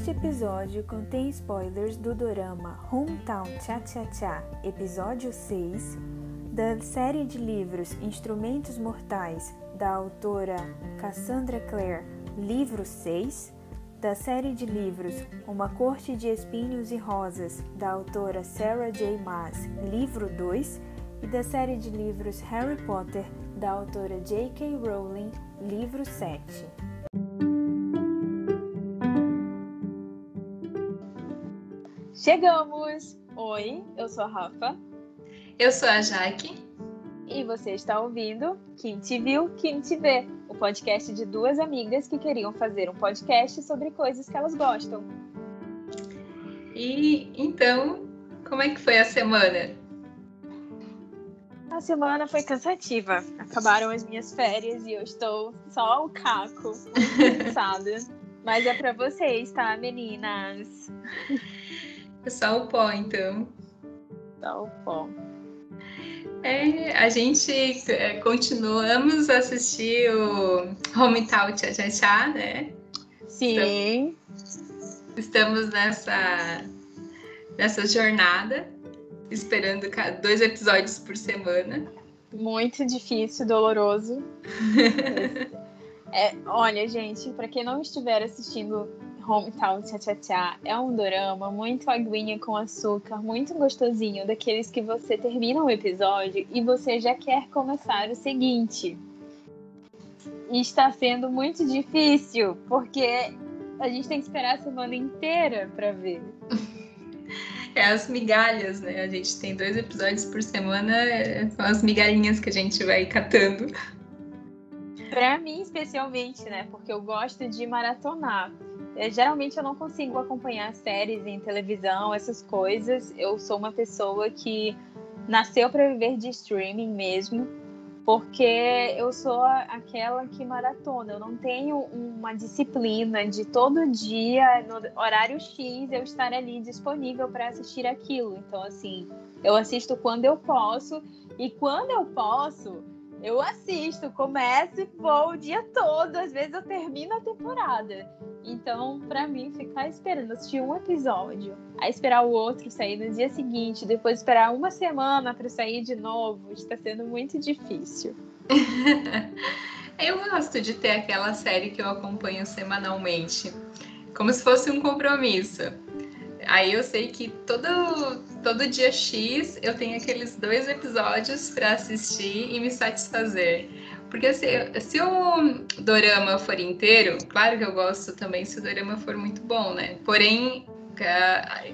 Este episódio contém spoilers do dorama Hometown Cha Cha Cha, episódio 6, da série de livros Instrumentos Mortais, da autora Cassandra Clare, livro 6, da série de livros Uma Corte de Espinhos e Rosas, da autora Sarah J. Maas, livro 2, e da série de livros Harry Potter, da autora J.K. Rowling, livro 7. Chegamos! Oi, eu sou a Rafa. Eu sou a Jaque. E você está ouvindo Quem Te Viu, Quem Te Vê, o podcast de duas amigas que queriam fazer um podcast sobre coisas que elas gostam. E então, como é que foi a semana? A semana foi cansativa. Acabaram as minhas férias e eu estou só o caco, cansada. Mas é para vocês, tá, meninas? É só o pó, então. Só o pó. É, a gente é, continuamos a assistir o Hometown Tchá Tchá Tchá, né? Sim. Estamos, estamos nessa, nessa jornada, esperando dois episódios por semana. Muito difícil, doloroso. é, olha, gente, para quem não estiver assistindo Hometown Tchá Tchá Tchá é um dorama muito aguinha com açúcar, muito gostosinho, daqueles que você termina um episódio e você já quer começar o seguinte. E está sendo muito difícil, porque a gente tem que esperar a semana inteira para ver. É as migalhas, né? A gente tem dois episódios por semana, é, são as migalhinhas que a gente vai catando. Para mim, especialmente, né? Porque eu gosto de maratonar. É, geralmente eu não consigo acompanhar séries em televisão, essas coisas. Eu sou uma pessoa que nasceu para viver de streaming mesmo, porque eu sou aquela que maratona. Eu não tenho uma disciplina de todo dia, no horário X, eu estar ali disponível para assistir aquilo. Então, assim, eu assisto quando eu posso, e quando eu posso, eu assisto, começo e vou o dia todo. Às vezes eu termino a temporada. Então, para mim, ficar esperando assistir um episódio, aí esperar o outro sair no dia seguinte, depois esperar uma semana para sair de novo, está sendo muito difícil. eu gosto de ter aquela série que eu acompanho semanalmente, como se fosse um compromisso. Aí eu sei que todo, todo dia X eu tenho aqueles dois episódios para assistir e me satisfazer. Porque se, se o dorama for inteiro, claro que eu gosto também se o dorama for muito bom, né? Porém,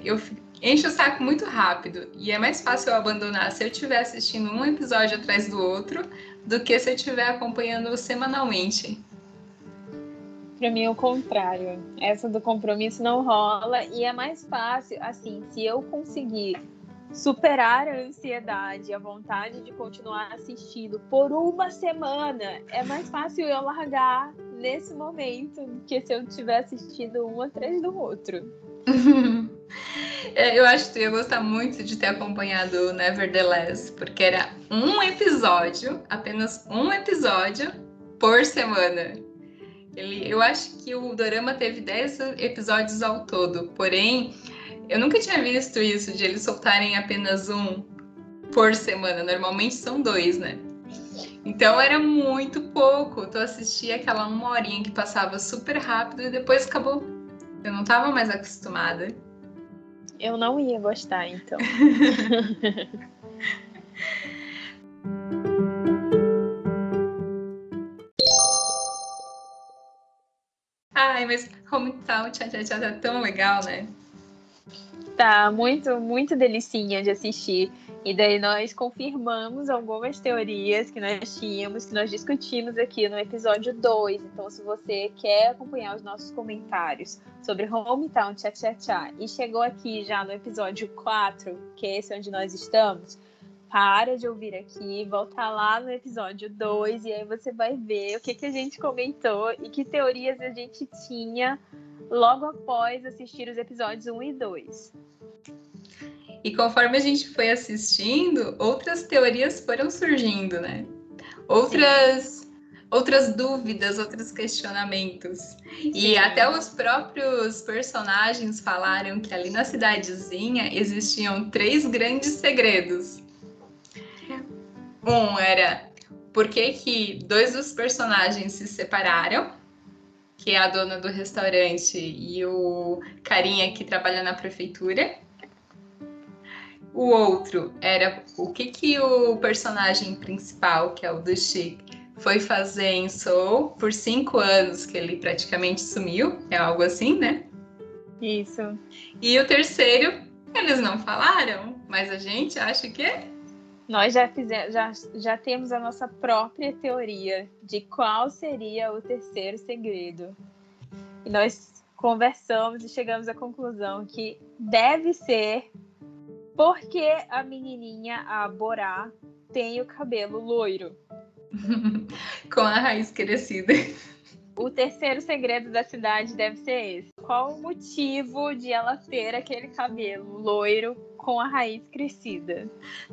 eu encho o saco muito rápido e é mais fácil eu abandonar se eu estiver assistindo um episódio atrás do outro do que se eu estiver acompanhando semanalmente. Para mim é o contrário. Essa do compromisso não rola e é mais fácil, assim, se eu conseguir superar a ansiedade, a vontade de continuar assistindo por uma semana, é mais fácil eu largar nesse momento do que se eu estiver assistindo um atrás do outro. É, eu acho que tu ia gostar muito de ter acompanhado o Nevertheless, porque era um episódio, apenas um episódio por semana. Ele, eu acho que o Dorama teve 10 episódios ao todo, porém, eu nunca tinha visto isso, de eles soltarem apenas um por semana. Normalmente são dois, né? Então era muito pouco. Tu assistia aquela uma horinha que passava super rápido e depois acabou. Eu não estava mais acostumada. Eu não ia gostar, então. Ai, mas Hometown Tchá Tchá Tchá tá tão legal, né? Tá muito, muito delicinha de assistir. E daí nós confirmamos algumas teorias que nós tínhamos, que nós discutimos aqui no episódio 2. Então, se você quer acompanhar os nossos comentários sobre Hometown Tchá Tchá Tchá e chegou aqui já no episódio 4, que é esse onde nós estamos, para de ouvir aqui, volta lá no episódio 2 e aí você vai ver o que, que a gente comentou e que teorias a gente tinha logo após assistir os episódios 1 e 2. E conforme a gente foi assistindo, outras teorias foram surgindo, né? Outras, outras dúvidas, outros questionamentos. Sim. E até os próprios personagens falaram que ali na cidadezinha existiam três grandes segredos. Um era por que, que dois dos personagens se separaram, que é a dona do restaurante e o carinha que trabalha na prefeitura. O outro era o que, que o personagem principal, que é o do Chic, foi fazer em Seoul por cinco anos, que ele praticamente sumiu, é algo assim, né? Isso. E o terceiro, eles não falaram, mas a gente acha que é. Nós já, fizemos, já, já temos a nossa própria teoria de qual seria o terceiro segredo. E nós conversamos e chegamos à conclusão que deve ser porque a menininha, a Borá, tem o cabelo loiro. Com a raiz crescida. O terceiro segredo da cidade deve ser esse. Qual o motivo de ela ter aquele cabelo loiro com a raiz crescida?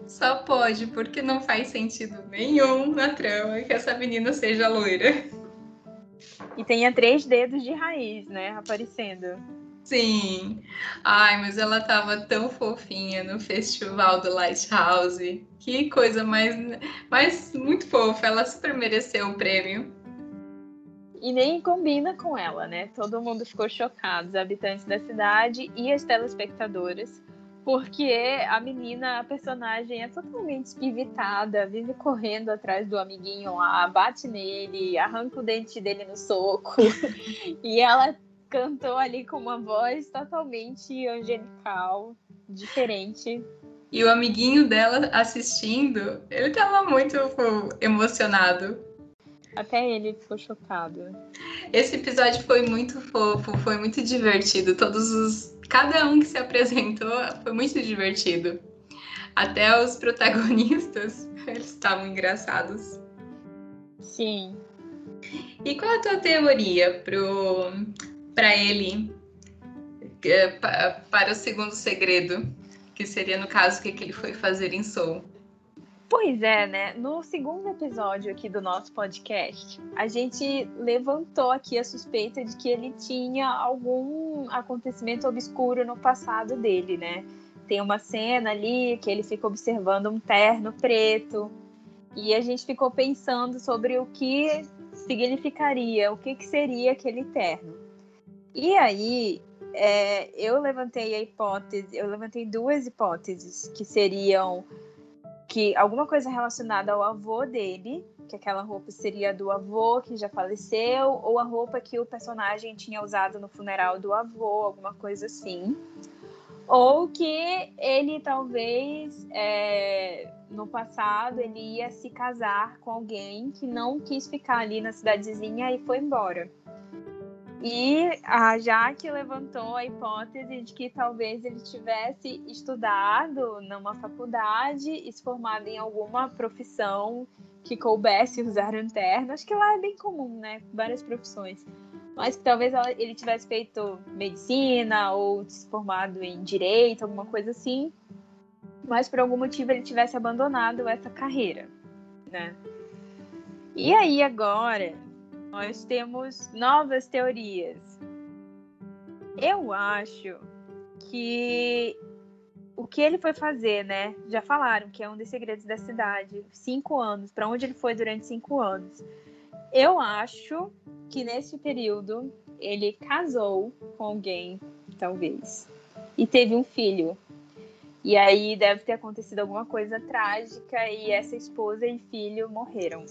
Só pode, porque não faz sentido nenhum na trama que essa menina seja loira. E tenha três dedos de raiz, né? Aparecendo. Sim. Ai, mas ela tava tão fofinha no festival do Lighthouse. Que coisa mais, mais muito fofa. Ela super mereceu o prêmio. E nem combina com ela, né? Todo mundo ficou chocado, os habitantes da cidade e as telespectadoras, porque a menina, a personagem é totalmente espivitada, vive correndo atrás do amiguinho lá, bate nele, arranca o dente dele no soco. e ela cantou ali com uma voz totalmente angelical, diferente. E o amiguinho dela assistindo, ele tava muito emocionado. Até ele ficou chocado. Esse episódio foi muito fofo, foi muito divertido. Todos os. Cada um que se apresentou foi muito divertido. Até os protagonistas, eles estavam engraçados. Sim. E qual a tua teoria pro, para ele é, para o segundo segredo, que seria no caso o que, que ele foi fazer em Soul. Pois é, né? No segundo episódio aqui do nosso podcast, a gente levantou aqui a suspeita de que ele tinha algum acontecimento obscuro no passado dele, né? Tem uma cena ali que ele fica observando um terno preto e a gente ficou pensando sobre o que significaria, o que, que seria aquele terno. E aí, é, eu levantei a hipótese, eu levantei duas hipóteses que seriam que alguma coisa relacionada ao avô dele, que aquela roupa seria do avô que já faleceu, ou a roupa que o personagem tinha usado no funeral do avô, alguma coisa assim. Ou que ele talvez é, no passado ele ia se casar com alguém que não quis ficar ali na cidadezinha e foi embora. E a Jaque levantou a hipótese de que talvez ele tivesse estudado numa faculdade e se formado em alguma profissão que coubesse usar terno. Acho que lá é bem comum, né? Várias profissões. Mas que talvez ele tivesse feito medicina ou se formado em direito, alguma coisa assim. Mas por algum motivo ele tivesse abandonado essa carreira, né? E aí agora nós temos novas teorias. Eu acho que o que ele foi fazer, né? Já falaram que é um dos segredos da cidade. Cinco anos. Para onde ele foi durante cinco anos? Eu acho que nesse período ele casou com alguém, talvez, e teve um filho. E aí deve ter acontecido alguma coisa trágica e essa esposa e filho morreram.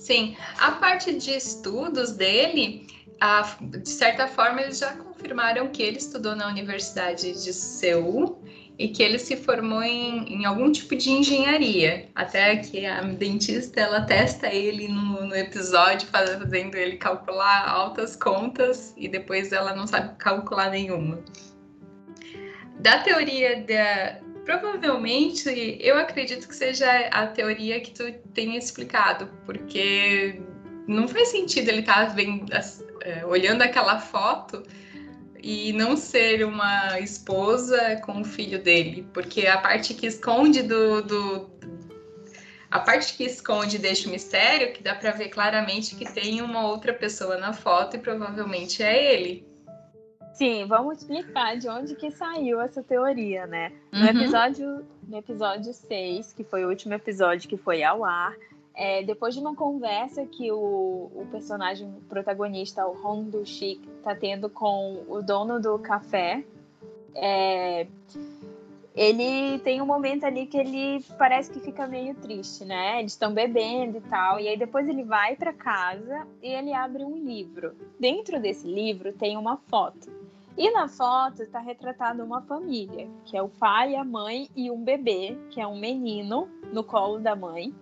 Sim, a parte de estudos dele, a, de certa forma, eles já confirmaram que ele estudou na Universidade de Seul e que ele se formou em, em algum tipo de engenharia. Até que a dentista ela testa ele no, no episódio, fazendo ele calcular altas contas e depois ela não sabe calcular nenhuma. Da teoria da, Provavelmente, eu acredito que seja a teoria que tu tenha explicado, porque não faz sentido ele estar tá vendo, é, olhando aquela foto e não ser uma esposa com o filho dele, porque a parte que esconde do, do A parte que esconde deixa o mistério, que dá para ver claramente que tem uma outra pessoa na foto e provavelmente é ele. Sim, vamos explicar de onde que saiu essa teoria, né? No uhum. episódio, no episódio 6, que foi o último episódio que foi ao ar, é, depois de uma conversa que o, o personagem protagonista, o Hong Do-shik, tá tendo com o dono do café, é, ele tem um momento ali que ele parece que fica meio triste, né? Eles estão bebendo e tal, e aí depois ele vai para casa e ele abre um livro. Dentro desse livro tem uma foto. E na foto está retratada uma família, que é o pai, a mãe e um bebê, que é um menino no colo da mãe.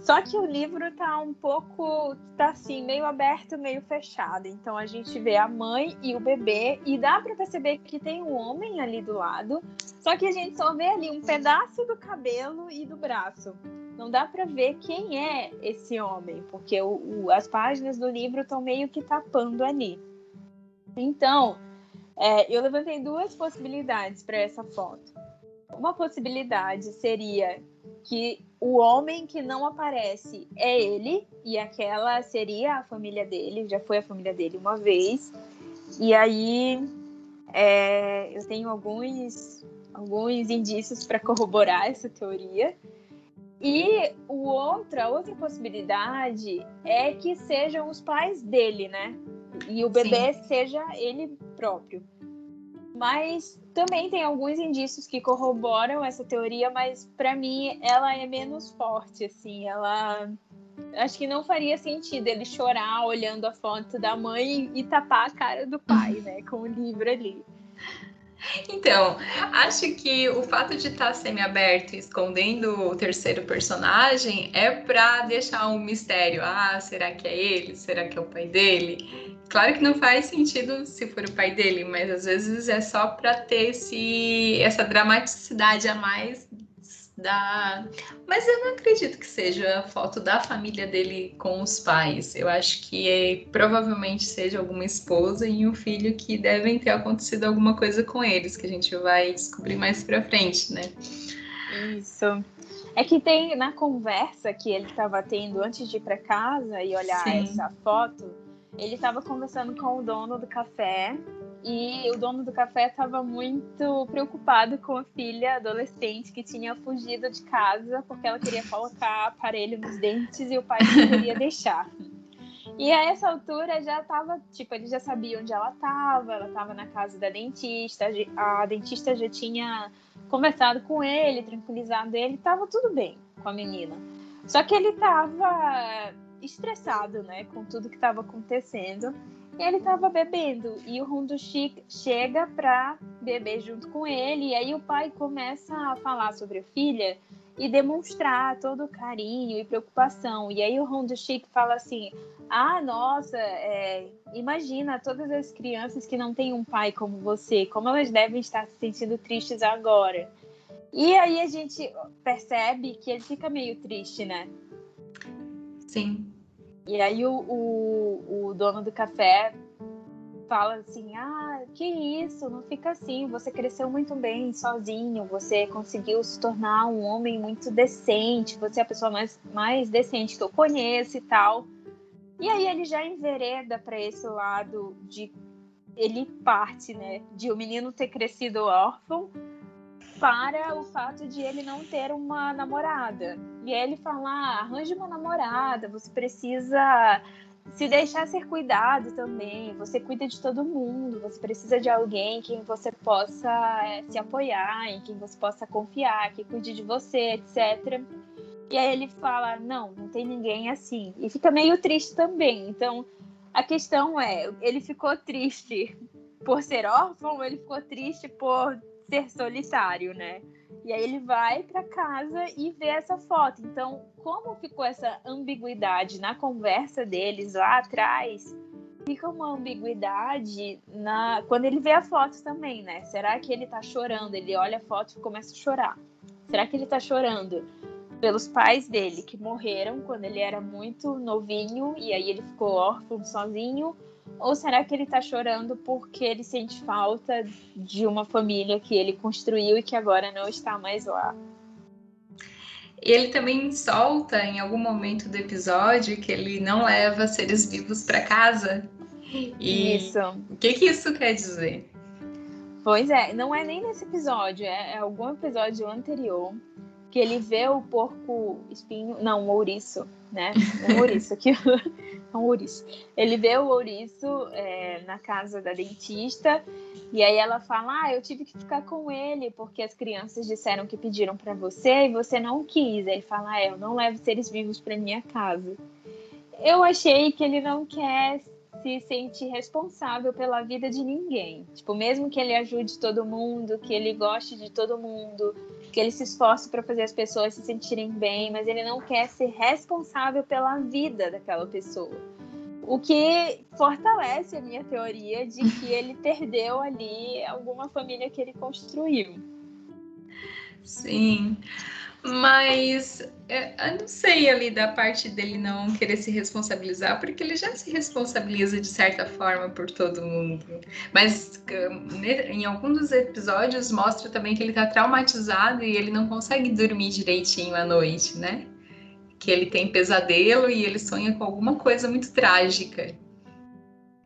Só que o livro tá um pouco, tá assim, meio aberto, meio fechado. Então a gente vê a mãe e o bebê e dá para perceber que tem um homem ali do lado. Só que a gente só vê ali um pedaço do cabelo e do braço. Não dá para ver quem é esse homem, porque o, o, as páginas do livro estão meio que tapando ali. Então, é, eu levantei duas possibilidades para essa foto. Uma possibilidade seria que o homem que não aparece é ele, e aquela seria a família dele, já foi a família dele uma vez. E aí é, eu tenho alguns, alguns indícios para corroborar essa teoria. E o outra, outra possibilidade é que sejam os pais dele, né? E o bebê Sim. seja ele próprio. Mas também tem alguns indícios que corroboram essa teoria, mas para mim ela é menos forte, assim, ela acho que não faria sentido ele chorar olhando a foto da mãe e tapar a cara do pai, né, com o livro ali. Então, acho que o fato de estar semi-aberto e escondendo o terceiro personagem é para deixar um mistério. Ah, será que é ele? Será que é o pai dele? Claro que não faz sentido se for o pai dele, mas às vezes é só para ter esse, essa dramaticidade a mais da. Mas eu não acredito que seja a foto da família dele com os pais. Eu acho que é, provavelmente seja alguma esposa e um filho que devem ter acontecido alguma coisa com eles, que a gente vai descobrir mais pra frente, né? Isso. É que tem na conversa que ele estava tendo antes de ir para casa e olhar Sim. essa foto ele estava conversando com o dono do café e o dono do café estava muito preocupado com a filha adolescente que tinha fugido de casa porque ela queria colocar aparelho nos dentes e o pai não queria deixar. E a essa altura já estava, tipo, ele já sabia onde ela estava, ela estava na casa da dentista, a dentista já tinha conversado com ele, tranquilizado ele, estava tudo bem com a menina. Só que ele estava estressado, né, com tudo que estava acontecendo. E ele estava bebendo e o Rundushik chega para beber junto com ele. E aí o pai começa a falar sobre a filha e demonstrar todo o carinho e preocupação. E aí o Rundushik fala assim: Ah, nossa, é, imagina todas as crianças que não têm um pai como você, como elas devem estar se sentindo tristes agora. E aí a gente percebe que ele fica meio triste, né? Sim. E aí o, o, o dono do café fala assim: Ah, que isso, não fica assim. Você cresceu muito bem sozinho, você conseguiu se tornar um homem muito decente, você é a pessoa mais, mais decente que eu conheço e tal. E aí ele já envereda para esse lado de. Ele parte, né? De o menino ter crescido órfão para o fato de ele não ter uma namorada. E ele fala: ah, arranje uma namorada, você precisa se deixar ser cuidado também. Você cuida de todo mundo, você precisa de alguém em quem você possa é, se apoiar, em quem você possa confiar, que cuide de você, etc. E aí ele fala: não, não tem ninguém assim. E fica meio triste também. Então a questão é: ele ficou triste por ser órfão ou ele ficou triste por ser solitário, né? E aí ele vai para casa e vê essa foto. Então, como ficou essa ambiguidade na conversa deles lá atrás, fica uma ambiguidade na quando ele vê a foto também, né? Será que ele tá chorando? Ele olha a foto e começa a chorar. Será que ele tá chorando pelos pais dele que morreram quando ele era muito novinho e aí ele ficou órfão sozinho? Ou será que ele está chorando porque ele sente falta de uma família que ele construiu e que agora não está mais lá? ele também solta em algum momento do episódio que ele não leva seres vivos para casa. E Isso. o que, que isso quer dizer? Pois é, não é nem nesse episódio, é, é algum episódio anterior que ele vê o porco espinho, não, o ouriço, né? O ouriço, aqui, o ouriço. Ele vê o ouriço é, na casa da dentista e aí ela fala, ah, eu tive que ficar com ele porque as crianças disseram que pediram para você e você não quis. Aí ele fala, ah, eu não levo seres vivos para minha casa. Eu achei que ele não quer se sentir responsável pela vida de ninguém. Tipo, mesmo que ele ajude todo mundo, que ele goste de todo mundo, que ele se esforce para fazer as pessoas se sentirem bem, mas ele não quer ser responsável pela vida daquela pessoa. O que fortalece a minha teoria de que ele perdeu ali alguma família que ele construiu. Sim. Mas é, eu não sei ali da parte dele não querer se responsabilizar, porque ele já se responsabiliza de certa forma por todo mundo. Mas em algum dos episódios mostra também que ele tá traumatizado e ele não consegue dormir direitinho à noite, né? Que ele tem pesadelo e ele sonha com alguma coisa muito trágica.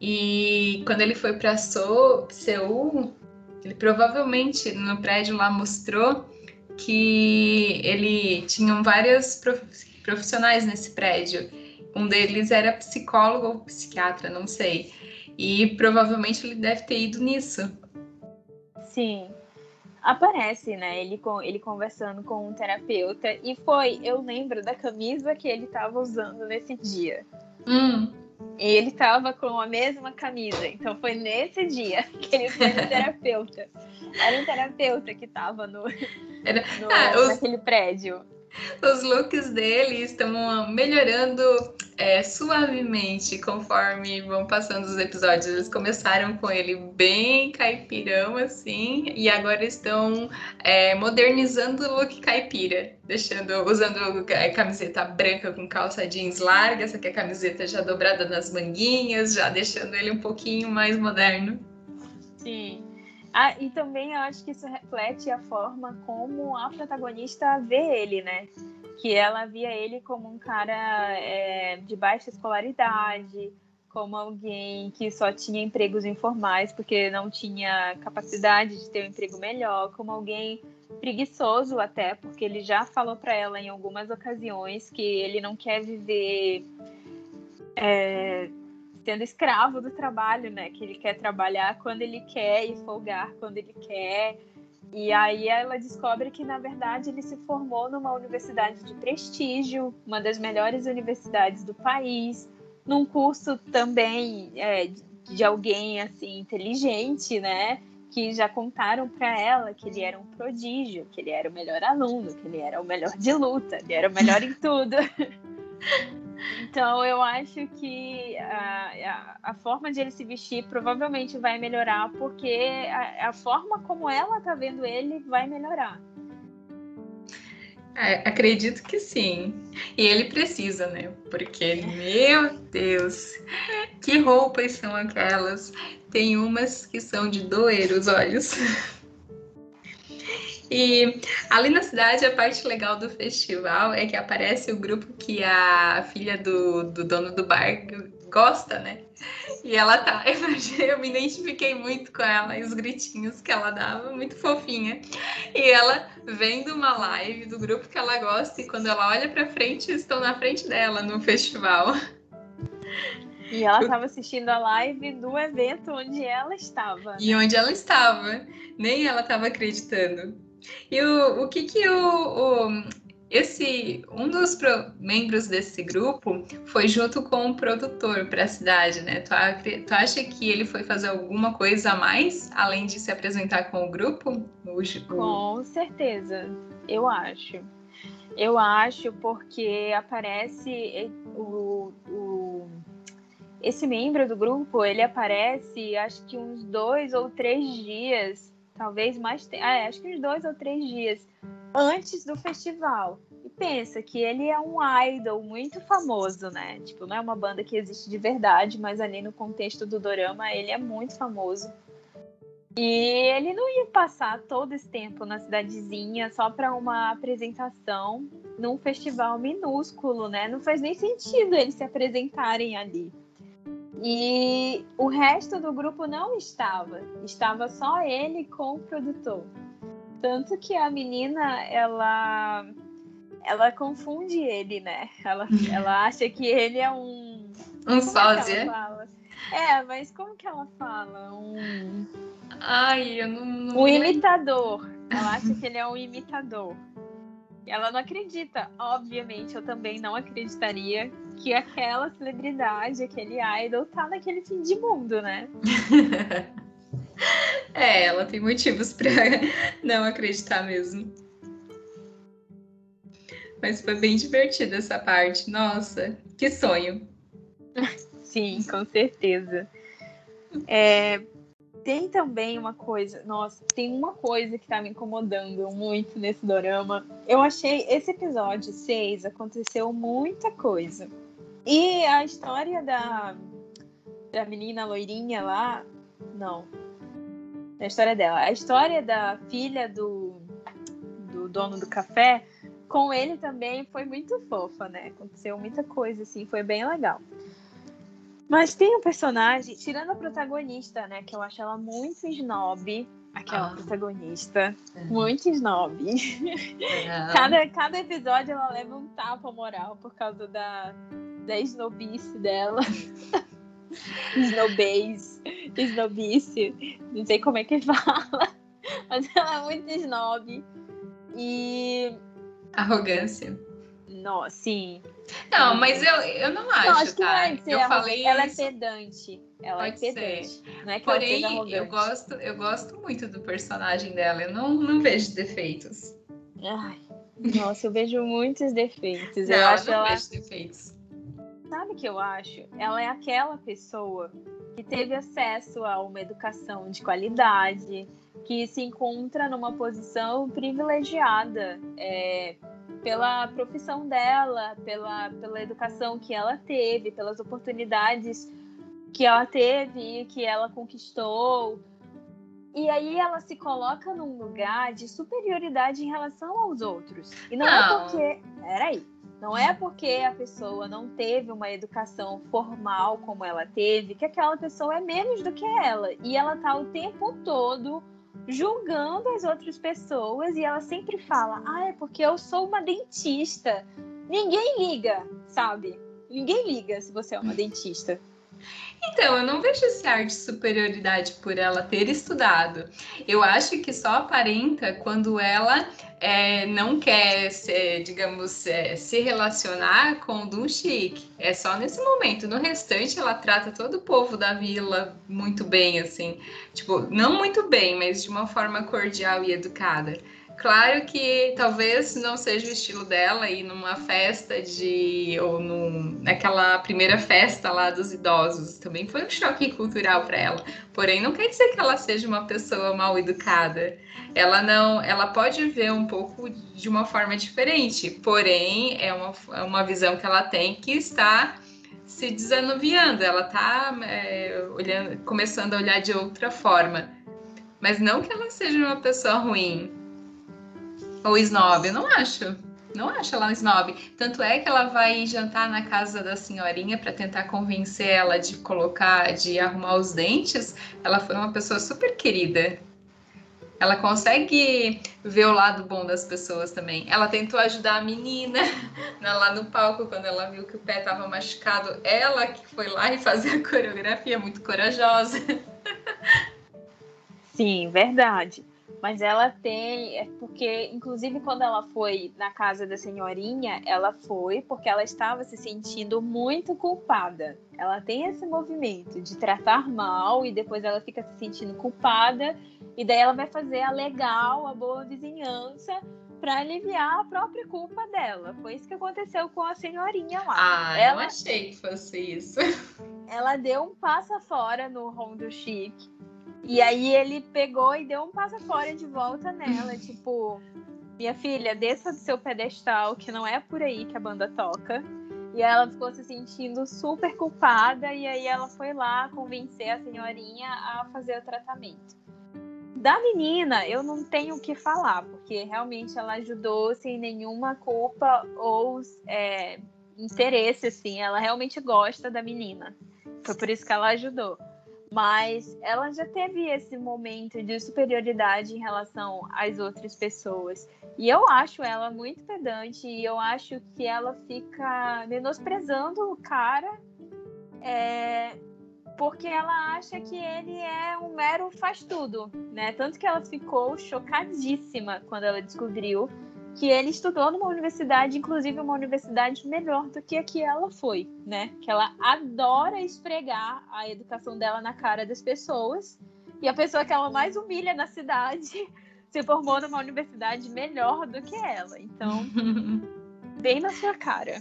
E quando ele foi para Seul, ele provavelmente no prédio lá mostrou que ele tinham vários profissionais nesse prédio. Um deles era psicólogo ou psiquiatra, não sei. E provavelmente ele deve ter ido nisso. Sim. Aparece, né? Ele, ele conversando com um terapeuta. E foi, eu lembro da camisa que ele estava usando nesse dia. Hum. E ele estava com a mesma camisa. Então foi nesse dia que ele foi no terapeuta. Era um terapeuta que estava no, no ah, os... naquele prédio. Os looks dele estão melhorando é, suavemente conforme vão passando os episódios. Eles começaram com ele bem caipirão, assim, e agora estão é, modernizando o look caipira, deixando, usando a camiseta branca com calça jeans larga, essa aqui é a camiseta já dobrada nas manguinhas, já deixando ele um pouquinho mais moderno. Sim. Ah, e também eu acho que isso reflete a forma como a protagonista vê ele, né? Que ela via ele como um cara é, de baixa escolaridade, como alguém que só tinha empregos informais porque não tinha capacidade de ter um emprego melhor, como alguém preguiçoso até, porque ele já falou para ela em algumas ocasiões que ele não quer viver é, sendo escravo do trabalho, né? Que ele quer trabalhar quando ele quer e folgar quando ele quer. E aí ela descobre que, na verdade, ele se formou numa universidade de prestígio, uma das melhores universidades do país, num curso também é, de alguém assim inteligente, né? Que já contaram para ela que ele era um prodígio, que ele era o melhor aluno, que ele era o melhor de luta, ele era o melhor em tudo. Então eu acho que a, a, a, forma de ele se vestir provavelmente vai melhorar, porque a, a forma como ela tá vendo ele vai melhorar. É, acredito que sim. E ele precisa, né? Porque, meu Deus, que roupas são aquelas? Tem umas que são de doer os olhos. E ali na cidade, a parte legal do festival é que aparece o grupo que a filha do, do dono do bar gosta, né? E ela tá. Eu me identifiquei muito com ela e os gritinhos que ela dava, muito fofinha. E ela vendo uma live do grupo que ela gosta e quando ela olha pra frente, estão na frente dela no festival. E ela estava assistindo a live do evento onde ela estava. Né? E onde ela estava. Nem ela estava acreditando. E o, o que que o, o esse um dos pro, membros desse grupo foi junto com o produtor para a cidade, né? Tu, tu, acha que ele foi fazer alguma coisa a mais além de se apresentar com o grupo? O, com certeza, eu acho. Eu acho porque aparece o, o, esse membro do grupo, ele aparece acho que uns dois ou três dias talvez mais tempo, é, acho que uns dois ou três dias antes do festival. E pensa que ele é um idol muito famoso, né? Tipo, não é uma banda que existe de verdade, mas ali no contexto do dorama ele é muito famoso. E ele não ia passar todo esse tempo na cidadezinha só para uma apresentação num festival minúsculo, né? Não faz nem sentido eles se apresentarem ali. E o resto do grupo não estava, estava só ele com o produtor. Tanto que a menina, ela ela confunde ele, né? Ela, ela acha que ele é um um é sósia. É, mas como que ela fala? Um Ai, eu não, não um imitador. Ela acha que ele é um imitador. Ela não acredita, obviamente, eu também não acreditaria que aquela celebridade, aquele idol, tá naquele fim de mundo, né? é, ela tem motivos para não acreditar mesmo. Mas foi bem divertida essa parte. Nossa, que sonho. Sim, com certeza. É, tem também uma coisa, nossa, tem uma coisa que tá me incomodando muito nesse dorama. Eu achei esse episódio 6 aconteceu muita coisa. E a história da, da menina loirinha lá, não. A história dela. A história da filha do, do dono do café, com ele também foi muito fofa, né? Aconteceu muita coisa, assim, foi bem legal. Mas tem um personagem, tirando a protagonista, né? Que eu acho ela muito snob. Aquela ah. protagonista. É. Muito snob. É. cada, cada episódio ela leva um tapa moral por causa da, da snobice dela. Snobês. Snobice. Não sei como é que fala. Mas ela é muito snob. E. Arrogância. Não, sim. Não, mas eu, eu não acho, não, acho tá? É eu falei ela é isso. é pedante. Ela Pode é pedante. Ser. Não é que Porém, ela eu gosto, eu gosto muito do personagem dela. Eu não, não vejo defeitos. Ai, nossa, eu vejo muitos defeitos. Não, eu acho não ela... vejo defeitos. Sabe o que eu acho? Ela é aquela pessoa que teve acesso a uma educação de qualidade, que se encontra numa posição privilegiada. É, pela profissão dela, pela, pela educação que ela teve, pelas oportunidades que ela teve e que ela conquistou. E aí ela se coloca num lugar de superioridade em relação aos outros. E não, é não. é porque. Peraí. Não é porque a pessoa não teve uma educação formal como ela teve que aquela pessoa é menos do que ela. E ela tá o tempo todo julgando as outras pessoas e ela sempre fala: "Ah, é porque eu sou uma dentista". Ninguém liga, sabe? Ninguém liga se você é uma dentista. Então, eu não vejo esse ar de superioridade por ela ter estudado. Eu acho que só aparenta quando ela é, não quer, digamos, é, se relacionar com o Dun. É só nesse momento. No restante, ela trata todo o povo da vila muito bem, assim. Tipo, não muito bem, mas de uma forma cordial e educada. Claro que talvez não seja o estilo dela ir numa festa de. ou num, naquela primeira festa lá dos idosos. Também foi um choque cultural para ela. Porém, não quer dizer que ela seja uma pessoa mal educada. Ela não. Ela pode ver um pouco de uma forma diferente. Porém, é uma, é uma visão que ela tem que está se desanuviando. Ela está é, começando a olhar de outra forma. Mas não que ela seja uma pessoa ruim ou snob, eu não acho. Não acho ela um snob. Tanto é que ela vai jantar na casa da senhorinha para tentar convencer ela de colocar, de arrumar os dentes. Ela foi uma pessoa super querida. Ela consegue ver o lado bom das pessoas também. Ela tentou ajudar a menina lá no palco quando ela viu que o pé estava machucado. Ela que foi lá e fazer a coreografia, muito corajosa. Sim, verdade. Mas ela tem, é porque, inclusive, quando ela foi na casa da senhorinha, ela foi porque ela estava se sentindo muito culpada. Ela tem esse movimento de tratar mal e depois ela fica se sentindo culpada, e daí ela vai fazer a legal, a boa vizinhança para aliviar a própria culpa dela. Foi isso que aconteceu com a senhorinha lá. Ah, ela, não achei que fosse isso. Ela deu um passo fora no Rondo Chique e aí ele pegou e deu um passo fora de volta nela, tipo, minha filha, desça do seu pedestal, que não é por aí que a banda toca. E ela ficou se sentindo super culpada, e aí ela foi lá convencer a senhorinha a fazer o tratamento. Da menina, eu não tenho o que falar, porque realmente ela ajudou sem nenhuma culpa ou é, interesse, assim. Ela realmente gosta da menina. Foi por isso que ela ajudou. Mas ela já teve esse momento de superioridade em relação às outras pessoas. E eu acho ela muito pedante e eu acho que ela fica menosprezando o cara é, porque ela acha que ele é um mero faz-tudo, né? Tanto que ela ficou chocadíssima quando ela descobriu que ele estudou numa universidade, inclusive uma universidade melhor do que a que ela foi, né? Que ela adora esfregar a educação dela na cara das pessoas. E a pessoa que ela mais humilha na cidade se formou numa universidade melhor do que ela. Então, bem na sua cara.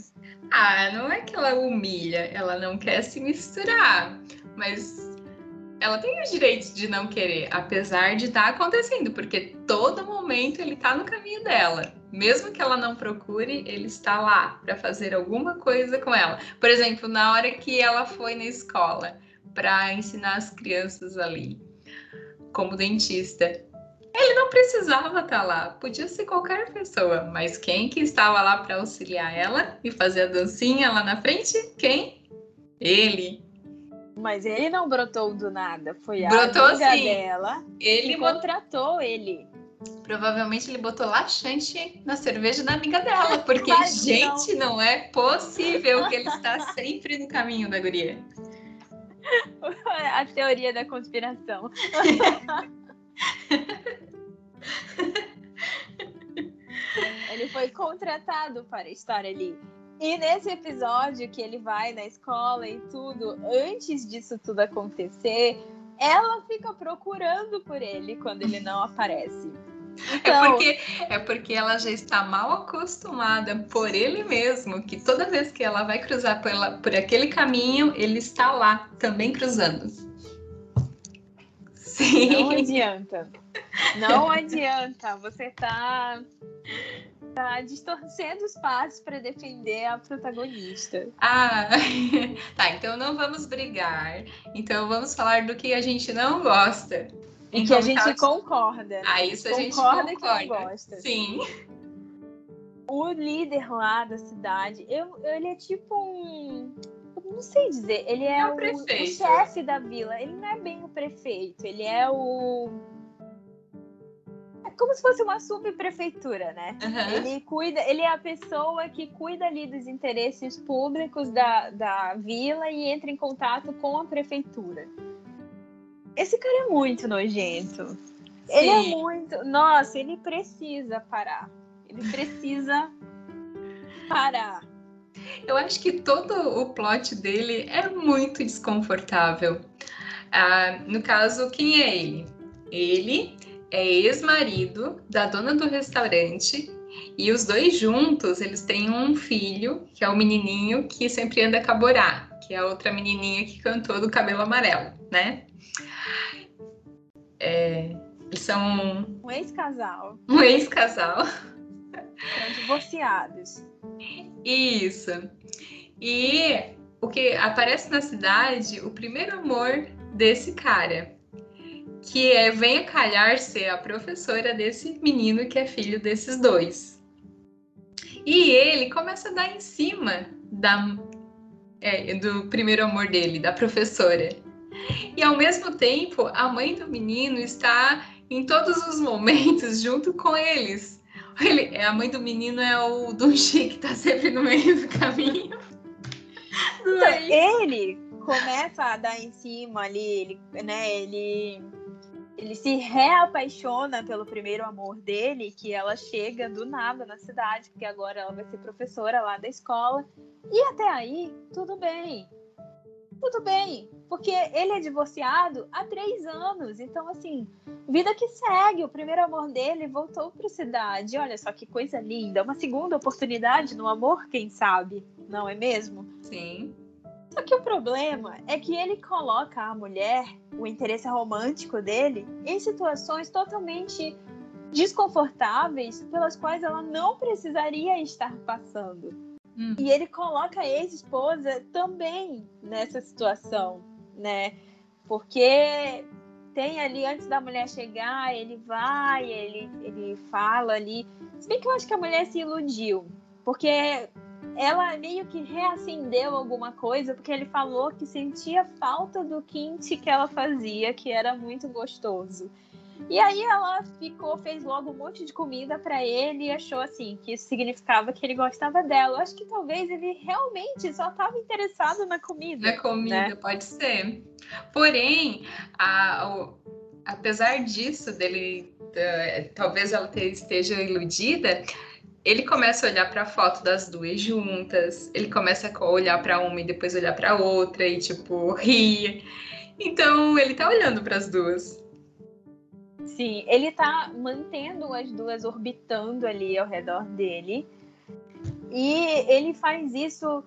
Ah, não é que ela humilha, ela não quer se misturar, mas ela tem o direito de não querer, apesar de estar tá acontecendo, porque todo momento ele está no caminho dela. Mesmo que ela não procure, ele está lá para fazer alguma coisa com ela. Por exemplo, na hora que ela foi na escola para ensinar as crianças ali, como dentista, ele não precisava estar tá lá, podia ser qualquer pessoa, mas quem que estava lá para auxiliar ela e fazer a dancinha lá na frente? Quem? Ele. Mas ele não brotou do nada, foi a brotou, amiga sim. dela ele que contratou ele. Provavelmente ele botou laxante na cerveja da amiga dela, porque, Mas gente, não. não é possível que ele está sempre no caminho da guria. A teoria da conspiração. ele foi contratado para estar ali. E nesse episódio que ele vai na escola e tudo, antes disso tudo acontecer, ela fica procurando por ele quando ele não aparece. É então... É, porque, é porque ela já está mal acostumada por ele mesmo, que toda vez que ela vai cruzar por, ela, por aquele caminho, ele está lá, também cruzando. Sim. Não adianta. Não adianta. Você tá tá distorcendo os passos para defender a protagonista. Ah, tá. Então não vamos brigar. Então vamos falar do que a gente não gosta. E que a gente concorda. Ah, isso a gente concorda. que não gosta. Sim. O líder lá da cidade, eu, ele é tipo um. Não sei dizer. Ele é, é o, o, o chefe da vila. Ele não é bem o prefeito. Ele é o como se fosse uma subprefeitura, né? Uhum. Ele cuida, ele é a pessoa que cuida ali dos interesses públicos da, da vila e entra em contato com a prefeitura. Esse cara é muito nojento. Sim. Ele é muito. Nossa, ele precisa parar. Ele precisa parar. Eu acho que todo o plot dele é muito desconfortável. Ah, no caso, quem é ele? Ele é ex-marido da dona do restaurante e os dois juntos, eles têm um filho, que é o menininho que sempre anda com a Borá, que é a outra menininha que cantou do cabelo amarelo, né? É, eles são... Um ex-casal. Um ex-casal. São divorciados. Isso. E o que aparece na cidade, o primeiro amor desse cara, que é, vem a calhar ser a professora desse menino que é filho desses dois. E ele começa a dar em cima da, é, do primeiro amor dele, da professora. E ao mesmo tempo, a mãe do menino está em todos os momentos junto com eles. Ele, a mãe do menino é o Dunchi que está sempre no meio do caminho. Então, ele começa a dar em cima ali, ele, né? Ele ele se reapaixona pelo primeiro amor dele, que ela chega do nada na cidade, porque agora ela vai ser professora lá da escola. E até aí, tudo bem. Tudo bem, porque ele é divorciado há três anos. Então, assim, vida que segue. O primeiro amor dele voltou para a cidade. Olha só que coisa linda. Uma segunda oportunidade no amor, quem sabe? Não é mesmo? Sim. Só que o problema é que ele coloca a mulher, o interesse romântico dele, em situações totalmente desconfortáveis pelas quais ela não precisaria estar passando. Hum. E ele coloca a ex-esposa também nessa situação, né? Porque tem ali, antes da mulher chegar, ele vai, ele, ele fala ali. Se bem que eu acho que a mulher se iludiu, porque ela meio que reacendeu alguma coisa, porque ele falou que sentia falta do quente que ela fazia, que era muito gostoso. E aí ela ficou, fez logo um monte de comida para ele e achou assim que isso significava que ele gostava dela. Eu acho que talvez ele realmente só estava interessado na comida. Na comida, né? pode ser. Porém, a, o, apesar disso dele, uh, talvez ela esteja iludida, ele começa a olhar para a foto das duas juntas, ele começa a olhar para uma e depois olhar para outra e tipo rir. Então ele tá olhando para as duas. Sim, ele tá mantendo as duas orbitando ali ao redor dele. E ele faz isso.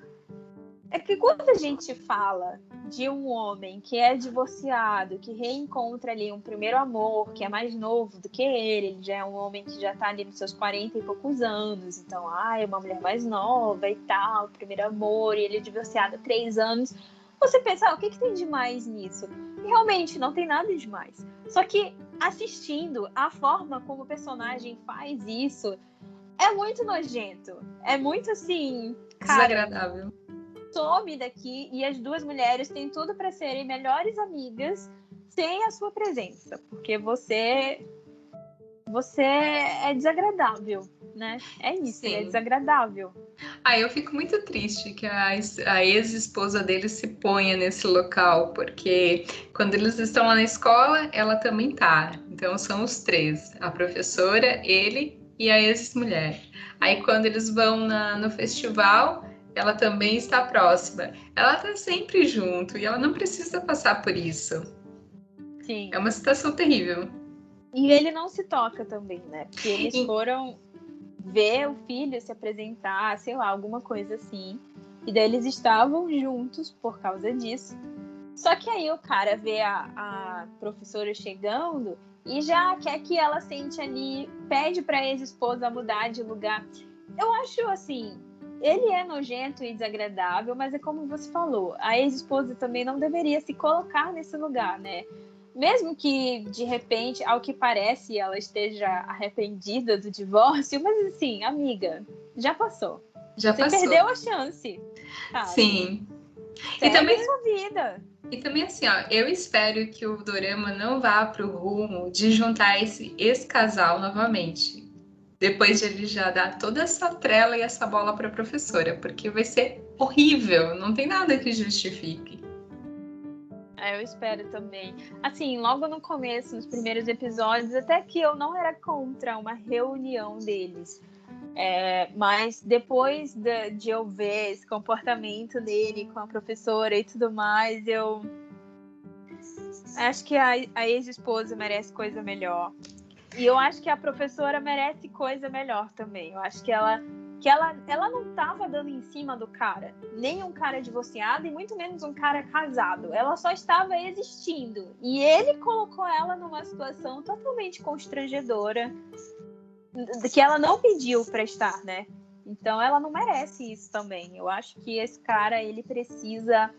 É que quando a gente fala de um homem que é divorciado, que reencontra ali um primeiro amor, que é mais novo do que ele, ele já é um homem que já tá ali nos seus 40 e poucos anos, então, ah, é uma mulher mais nova e tal, primeiro amor, e ele é divorciado há três anos. Você pensa, ah, o que, que tem de mais nisso? E realmente, não tem nada de mais. Só que assistindo, a forma como o personagem faz isso é muito nojento. É muito assim. Cara, Desagradável. Some daqui e as duas mulheres têm tudo para serem melhores amigas sem a sua presença. Porque você. Você é desagradável né? É isso, Sim. é desagradável. Ah, eu fico muito triste que a, a ex-esposa dele se ponha nesse local, porque quando eles estão lá na escola, ela também tá. Então são os três: a professora, ele e a ex-mulher. Aí quando eles vão na, no festival, ela também está próxima. Ela tá sempre junto e ela não precisa passar por isso. Sim. É uma situação terrível. E ele não se toca também, né? Porque eles foram ver o filho se apresentar, sei lá, alguma coisa assim. E daí eles estavam juntos por causa disso. Só que aí o cara vê a, a professora chegando e já quer que ela sente ali, pede para ex-esposa mudar de lugar. Eu acho assim, ele é nojento e desagradável, mas é como você falou, a ex-esposa também não deveria se colocar nesse lugar, né? Mesmo que de repente, ao que parece, ela esteja arrependida do divórcio, mas assim, amiga, já passou. Já Você passou. perdeu a chance. Sabe? Sim. Segue e também sua vida. E também assim, ó, eu espero que o Dorama não vá para o rumo de juntar esse, esse casal novamente. Depois de ele já dar toda essa trela e essa bola para a professora, porque vai ser horrível, não tem nada que justifique. É, eu espero também. Assim, logo no começo, nos primeiros episódios, até que eu não era contra uma reunião deles. É, mas depois de, de, eu ver esse comportamento dele com a professora e tudo mais, eu acho que a, a ex-esposa merece coisa melhor. E eu acho que a professora merece coisa melhor também. Eu acho que ela que ela, ela não estava dando em cima do cara, nem um cara divorciado e muito menos um cara casado. Ela só estava existindo. E ele colocou ela numa situação totalmente constrangedora que ela não pediu para estar, né? Então ela não merece isso também. Eu acho que esse cara ele precisa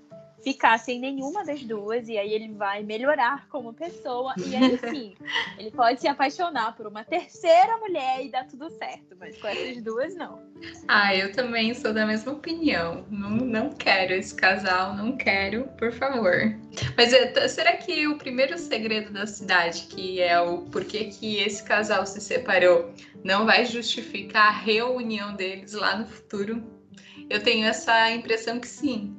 ficar sem nenhuma das duas e aí ele vai melhorar como pessoa e aí sim, ele pode se apaixonar por uma terceira mulher e dar tudo certo, mas com essas duas não. Ah, eu também sou da mesma opinião. Não, não quero esse casal, não quero, por favor. Mas é, será que o primeiro segredo da cidade, que é o porquê que esse casal se separou, não vai justificar a reunião deles lá no futuro? Eu tenho essa impressão que sim.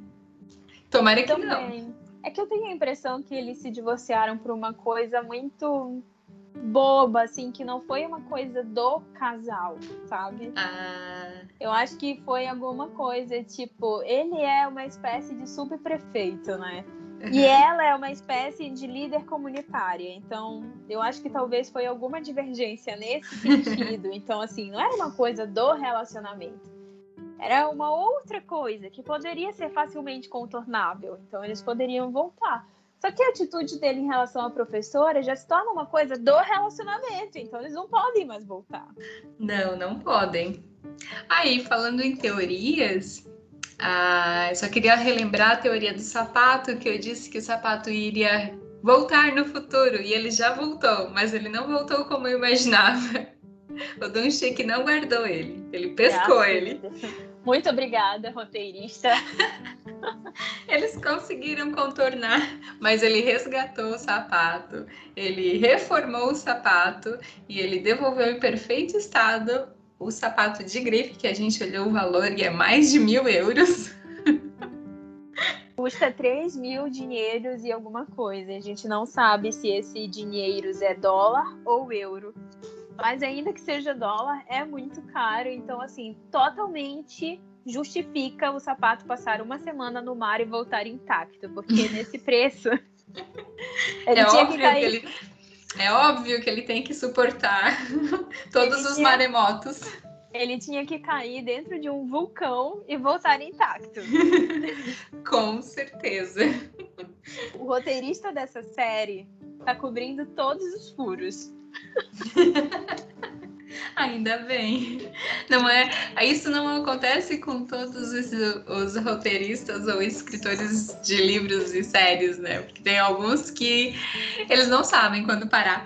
Tomara que Também. não. É que eu tenho a impressão que eles se divorciaram por uma coisa muito boba, assim, que não foi uma coisa do casal, sabe? Ah. Eu acho que foi alguma coisa, tipo, ele é uma espécie de subprefeito, né? Uhum. E ela é uma espécie de líder comunitária. Então, eu acho que talvez foi alguma divergência nesse sentido. Então, assim, não era uma coisa do relacionamento era uma outra coisa que poderia ser facilmente contornável. Então eles poderiam voltar. Só que a atitude dele em relação à professora já se torna uma coisa do relacionamento. Então eles não podem mais voltar. Não, não podem. Aí, falando em teorias, ah, só queria relembrar a teoria do sapato, que eu disse que o sapato iria voltar no futuro. E ele já voltou, mas ele não voltou como eu imaginava. O Dunchik não guardou ele, ele pescou ele. Muito obrigada, roteirista. Eles conseguiram contornar, mas ele resgatou o sapato, ele reformou o sapato e ele devolveu em perfeito estado o sapato de grife, que a gente olhou o valor e é mais de mil euros. Custa 3 mil dinheiros e alguma coisa. A gente não sabe se esse dinheiros é dólar ou euro. Mas ainda que seja dólar, é muito caro. Então, assim, totalmente justifica o sapato passar uma semana no mar e voltar intacto. Porque nesse preço. ele é tinha que cair. Que ele... É óbvio que ele tem que suportar todos ele os tinha... maremotos. Ele tinha que cair dentro de um vulcão e voltar intacto. Com certeza. O roteirista dessa série tá cobrindo todos os furos. Ainda bem. Não é, isso não acontece com todos os, os, roteiristas ou escritores de livros e séries, né? Porque tem alguns que eles não sabem quando parar.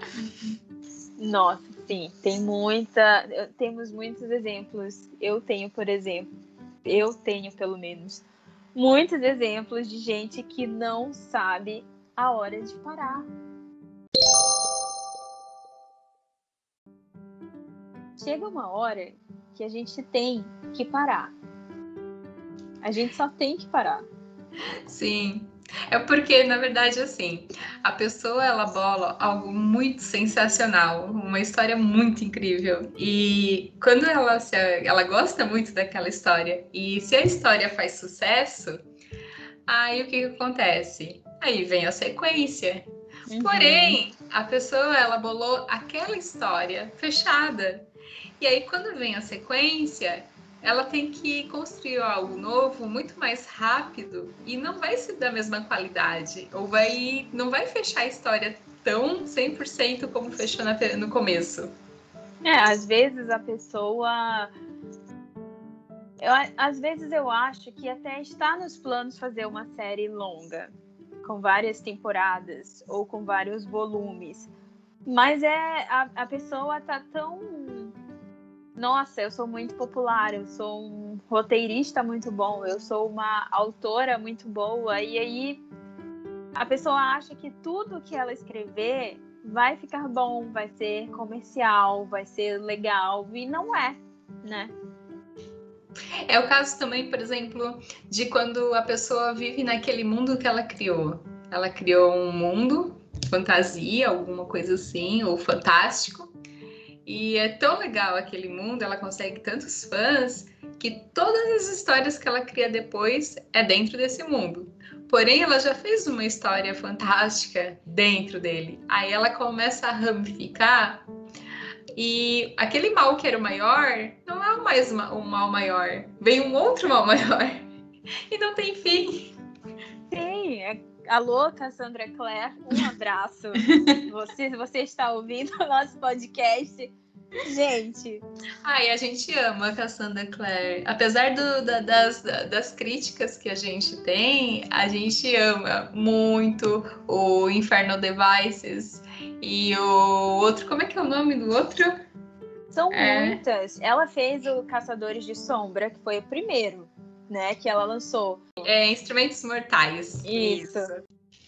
Nossa, sim, tem muita, temos muitos exemplos. Eu tenho, por exemplo, eu tenho pelo menos muitos exemplos de gente que não sabe a hora de parar. Chega uma hora que a gente tem que parar. A gente só tem que parar. Sim. É porque, na verdade, assim, a pessoa ela bola algo muito sensacional, uma história muito incrível. E quando ela, se, ela gosta muito daquela história, e se a história faz sucesso, aí o que, que acontece? Aí vem a sequência. Uhum. Porém, a pessoa ela bolou aquela história fechada. E aí, quando vem a sequência, ela tem que construir algo novo muito mais rápido e não vai ser da mesma qualidade, ou vai não vai fechar a história tão 100% como fechou na, no começo. É, às vezes a pessoa eu, às vezes eu acho que até está nos planos fazer uma série longa, com várias temporadas ou com vários volumes. Mas é a, a pessoa tá tão nossa, eu sou muito popular, eu sou um roteirista muito bom, eu sou uma autora muito boa, e aí a pessoa acha que tudo que ela escrever vai ficar bom, vai ser comercial, vai ser legal, e não é, né? É o caso também, por exemplo, de quando a pessoa vive naquele mundo que ela criou. Ela criou um mundo, fantasia, alguma coisa assim, ou fantástico, e é tão legal aquele mundo, ela consegue tantos fãs, que todas as histórias que ela cria depois é dentro desse mundo. Porém, ela já fez uma história fantástica dentro dele. Aí ela começa a ramificar e aquele mal que era o maior não é mais o mal maior. Vem um outro mal maior e não tem fim. Sim, é Alô, Cassandra Clare, um abraço. você, você está ouvindo o nosso podcast. Gente. Ai, a gente ama a Cassandra Clare. Apesar do, da, das, das críticas que a gente tem, a gente ama muito o Inferno Devices e o outro. Como é que é o nome do outro? São é... muitas. Ela fez o Caçadores de Sombra, que foi o primeiro né, que ela lançou. É Instrumentos Mortais. Isso. Isso.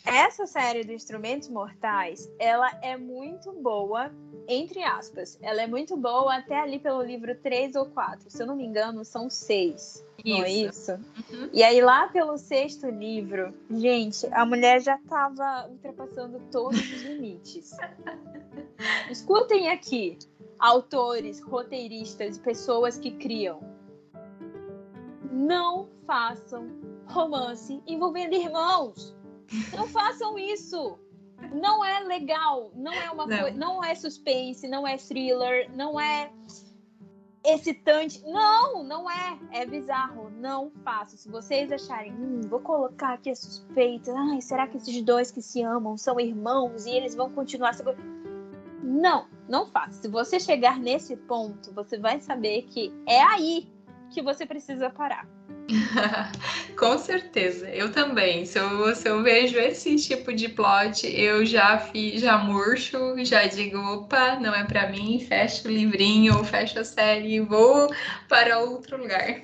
Essa série de Instrumentos Mortais, ela é muito boa, entre aspas. Ela é muito boa até ali pelo livro 3 ou 4. Se eu não me engano, são seis. Isso. Não é isso? Uhum. E aí, lá pelo sexto livro, gente, a mulher já estava ultrapassando todos os limites. Escutem aqui, autores, roteiristas, pessoas que criam não façam romance envolvendo irmãos. Não façam isso. Não é legal, não é uma não. coisa, não é suspense, não é thriller, não é excitante. Não, não é. É bizarro. Não façam. Se vocês acharem, hum, vou colocar aqui a suspeita. Ai, será que esses dois que se amam são irmãos e eles vão continuar? Não, não faça. Se você chegar nesse ponto, você vai saber que é aí que você precisa parar. Com certeza, eu também. Se eu, se eu vejo esse tipo de plot, eu já, fi, já murcho, já digo, opa, não é para mim, fecho o livrinho, fecho a série e vou para outro lugar.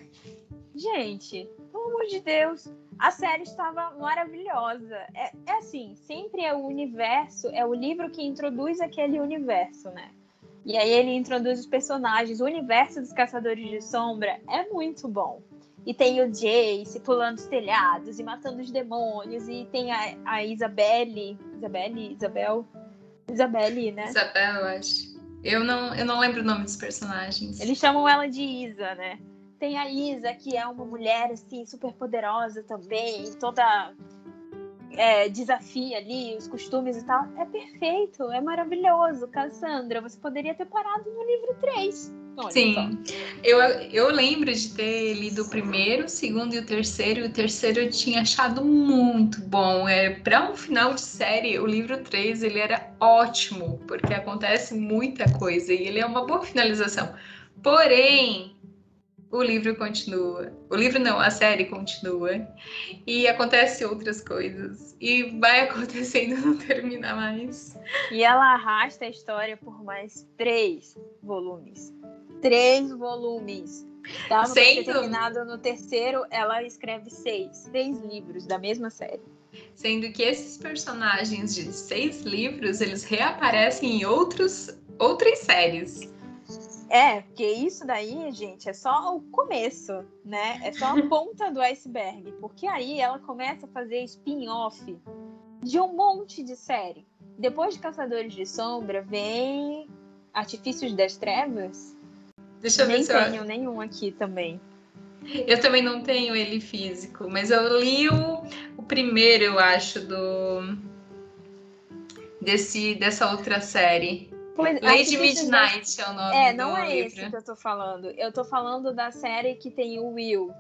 Gente, pelo amor de Deus, a série estava maravilhosa. É, é assim, sempre é o universo, é o livro que introduz aquele universo, né? E aí ele introduz os personagens. O universo dos Caçadores de Sombra é muito bom. E tem o Jace pulando os telhados e matando os demônios. E tem a, a Isabelle. Isabelle? Isabel? Isabelle, né? Isabel, eu acho. Eu não, eu não lembro o nome dos personagens. Eles chamam ela de Isa, né? Tem a Isa, que é uma mulher, assim, super poderosa também. Toda é, desafia ali os costumes e tal. É perfeito, é maravilhoso. Cassandra, você poderia ter parado no livro 3. Olha Sim, eu, eu lembro de ter lido o primeiro, o segundo e o terceiro. E o terceiro eu tinha achado muito bom. É, Para um final de série, o livro 3 ele era ótimo, porque acontece muita coisa e ele é uma boa finalização. Porém, o livro continua. O livro não, a série continua. E acontece outras coisas. E vai acontecendo, não termina mais. E ela arrasta a história por mais três volumes. Três volumes. Dava Sendo... ter terminado no terceiro, ela escreve seis. Seis livros da mesma série. Sendo que esses personagens de seis livros, eles reaparecem em outros, outras séries. É, porque isso daí, gente, é só o começo, né? É só a ponta do iceberg. Porque aí ela começa a fazer spin-off de um monte de série. Depois de Caçadores de Sombra, vem Artifícios das Trevas. Deixa eu Nem ver se tenho eu... nenhum aqui também. Eu também não tenho ele físico, mas eu li o, o primeiro, eu acho, do desse dessa outra série. Pois, Lady Midnight é o nome É, não é livro. esse que eu tô falando. Eu tô falando da série que tem o Will.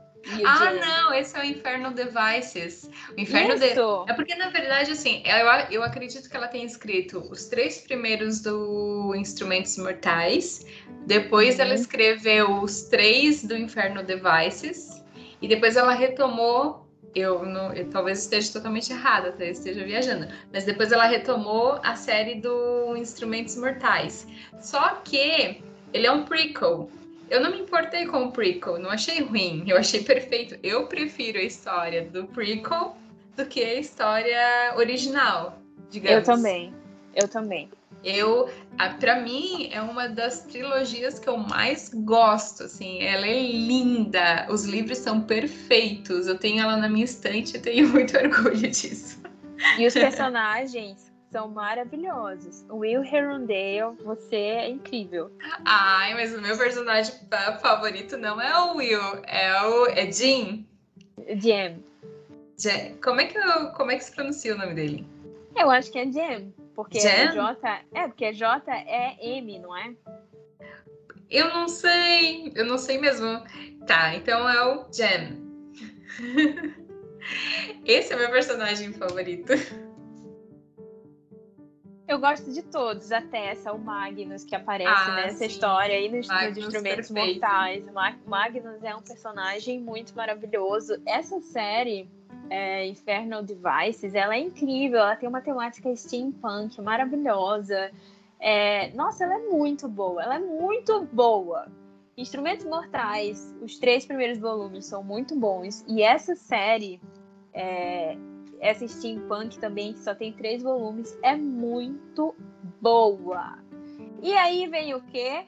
Ah, James. não, esse é o Inferno Devices. O Inferno. De... É porque, na verdade, assim, eu, eu acredito que ela tenha escrito os três primeiros do Instrumentos Mortais, depois uhum. ela escreveu os três do Inferno Devices, e depois ela retomou eu, não, eu talvez esteja totalmente errada, talvez esteja viajando. Mas depois ela retomou a série do Instrumentos Mortais. Só que ele é um prequel. Eu não me importei com o prequel, não achei ruim, eu achei perfeito. Eu prefiro a história do prequel do que a história original, digamos. Eu também, eu também. Eu, para mim, é uma das trilogias que eu mais gosto, assim, ela é linda, os livros são perfeitos, eu tenho ela na minha estante e tenho muito orgulho disso. E os personagens são maravilhosos. Will Herondale, você é incrível. Ai, mas o meu personagem favorito não é o Will, é o é. Jim. Jim. Como é que eu, como é que se pronuncia o nome dele? Eu acho que é Jim. Porque? J. É, porque J é M, não é? Eu não sei. Eu não sei mesmo. Tá, então é o Jen. Esse é meu personagem favorito. Eu gosto de todos, até essa, o Magnus, que aparece ah, nessa sim. história aí nos, nos Instrumentos perfeito. Mortais. Magnus é um personagem muito maravilhoso. Essa série é, Infernal Devices, ela é incrível, ela tem uma temática steampunk maravilhosa. É, nossa, ela é muito boa, ela é muito boa. Instrumentos Mortais, os três primeiros volumes são muito bons. E essa série, é, essa steampunk também, que só tem três volumes, é muito boa. E aí vem o quê?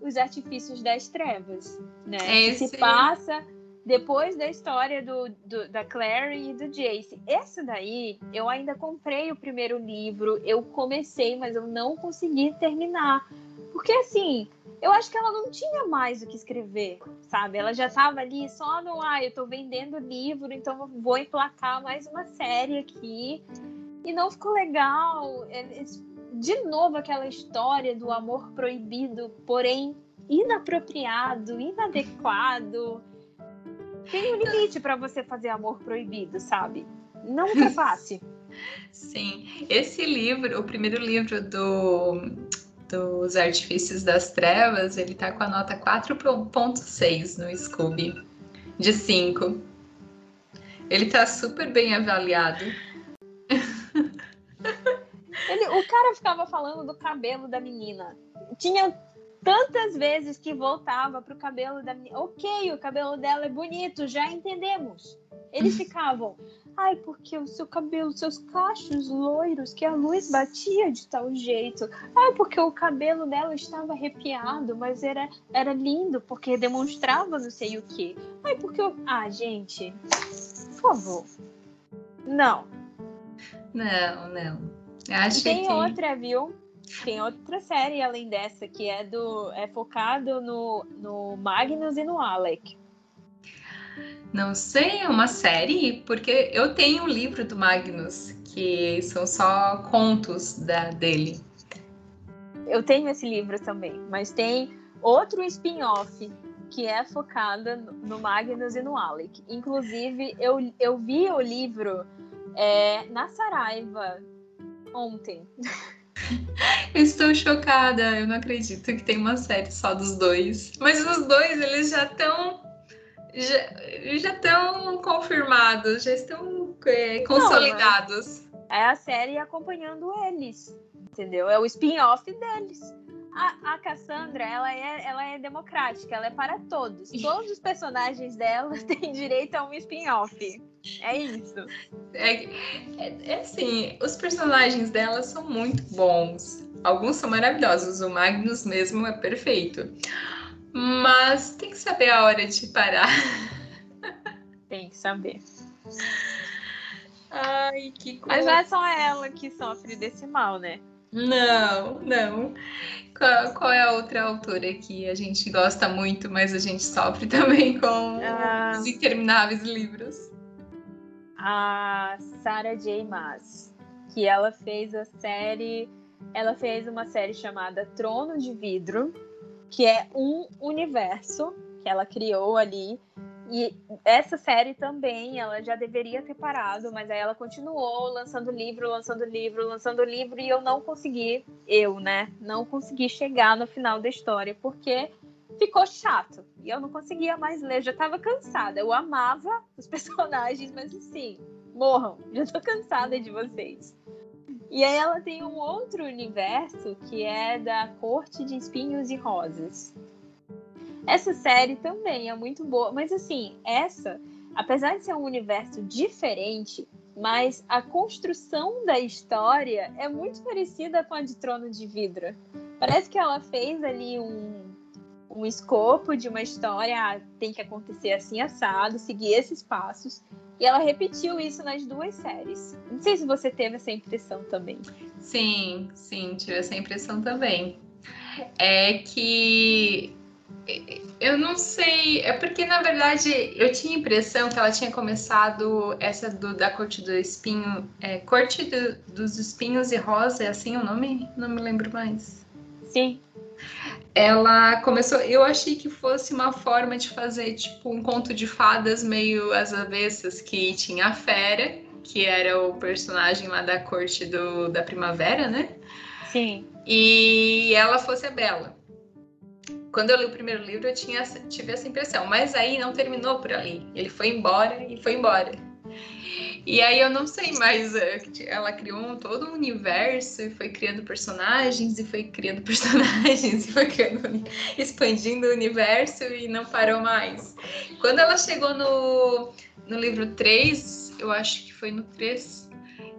Os Artifícios das Trevas, né? Esse... Que se passa depois da história do, do, da Clary e do Jace. Esse daí, eu ainda comprei o primeiro livro, eu comecei, mas eu não consegui terminar. Porque assim, eu acho que ela não tinha mais o que escrever, sabe? Ela já estava ali só no, ah, eu estou vendendo livro, então vou emplacar mais uma série aqui. E não ficou legal. É, de novo aquela história do amor proibido, porém inapropriado, inadequado tem um limite para você fazer amor proibido, sabe? Não ultrapasse. Sim, esse livro, o primeiro livro do, dos Artifícios das Trevas, ele tá com a nota 4.6 no Scooby. de 5. Ele tá super bem avaliado. Ele, o cara ficava falando do cabelo da menina. Tinha tantas vezes que voltava pro cabelo da menina. Ok, o cabelo dela é bonito, já entendemos. Eles ficavam, ai, porque o seu cabelo, seus cachos loiros, que a luz batia de tal jeito. Ai, porque o cabelo dela estava arrepiado, mas era, era lindo, porque demonstrava não sei o que. Ai, porque eu. Ah, gente, por favor. Não. Não, não. Acho e tem que... outra, viu? Tem outra série além dessa que é do é focado no, no Magnus e no Alec. Não sei, é uma série? Porque eu tenho um livro do Magnus, que são só contos da, dele. Eu tenho esse livro também, mas tem outro spin-off que é focada no Magnus e no Alec. Inclusive, eu, eu vi o livro é, na Saraiva ontem. Estou chocada, eu não acredito que tem uma série só dos dois. Mas os dois, eles já estão. Já estão confirmados, já estão é, consolidados. Não, é a série acompanhando eles, entendeu? É o spin-off deles. A, a Cassandra, ela é, ela é democrática, ela é para todos. Todos os personagens dela têm direito a um spin-off. É isso. É, é, é, assim, os personagens dela são muito bons. Alguns são maravilhosos. O Magnus mesmo é perfeito. Mas tem que saber a hora de parar. Tem que saber. Ai, que coisa. Mas não é só ela que sofre desse mal, né? Não, não. Qual, qual, é a outra autora que a gente gosta muito, mas a gente sofre também com ah. os intermináveis livros? a Sarah J. Maas, que ela fez a série, ela fez uma série chamada Trono de Vidro, que é um universo que ela criou ali. E essa série também, ela já deveria ter parado, mas aí ela continuou lançando livro, lançando livro, lançando livro, e eu não consegui, eu, né, não consegui chegar no final da história, porque ficou chato. E eu não conseguia mais ler, já estava cansada. Eu amava os personagens, mas assim, morram, já tô cansada de vocês. E aí ela tem um outro universo que é da Corte de Espinhos e Rosas. Essa série também é muito boa, mas assim, essa, apesar de ser um universo diferente, mas a construção da história é muito parecida com a de Trono de Vidro. Parece que ela fez ali um, um escopo de uma história, ah, tem que acontecer assim assado, seguir esses passos. E ela repetiu isso nas duas séries. Não sei se você teve essa impressão também. Sim, sim, tive essa impressão também. É que eu não sei, é porque na verdade eu tinha a impressão que ela tinha começado essa do, da Corte do Espinho, é, Corte do, dos Espinhos e Rosa, é assim o nome? Não me lembro mais. Sim ela começou. Eu achei que fosse uma forma de fazer tipo um conto de fadas meio às avessas, que tinha a Fera, que era o personagem lá da corte do, da primavera, né? Sim. E ela fosse a Bela. Quando eu li o primeiro livro, eu tinha, tive essa impressão, mas aí não terminou por ali. Ele foi embora e foi embora. E aí eu não sei mais, é, ela criou todo um universo e foi criando personagens e foi criando personagens e foi criando, expandindo o universo e não parou mais. Quando ela chegou no, no livro 3, eu acho que foi no 3,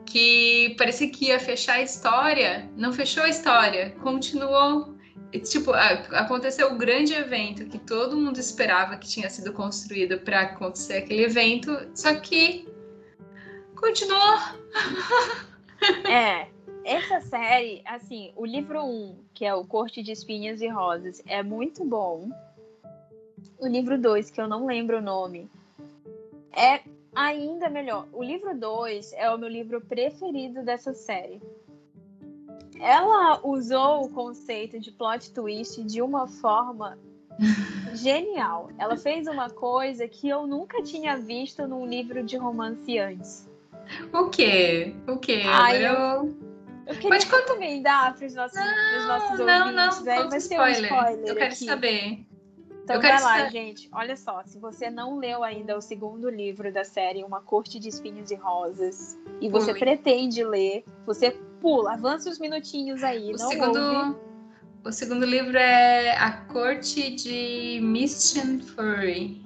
que parecia que ia fechar a história, não fechou a história, continuou tipo, aconteceu o grande evento que todo mundo esperava que tinha sido construído para acontecer aquele evento, só que Continuou. é, essa série, assim, o livro 1, que é o Corte de Espinhas e Rosas, é muito bom. O livro 2, que eu não lembro o nome, é ainda melhor. O livro 2 é o meu livro preferido dessa série. Ela usou o conceito de plot twist de uma forma genial. Ela fez uma coisa que eu nunca tinha visto num livro de romance antes. O quê? O quê? Ai, eu... eu queria Pode contar... também dar para os nossos, não, nossos não, ouvintes, não, aí vai spoiler. um spoiler. Eu quero aqui. saber. Então vai lá, gente. Olha só, se você não leu ainda o segundo livro da série, Uma Corte de Espinhos e Rosas, e você Pule. pretende ler, você pula, avança uns minutinhos aí. O não segundo, ouve. o segundo livro é A Corte de Mission Fury.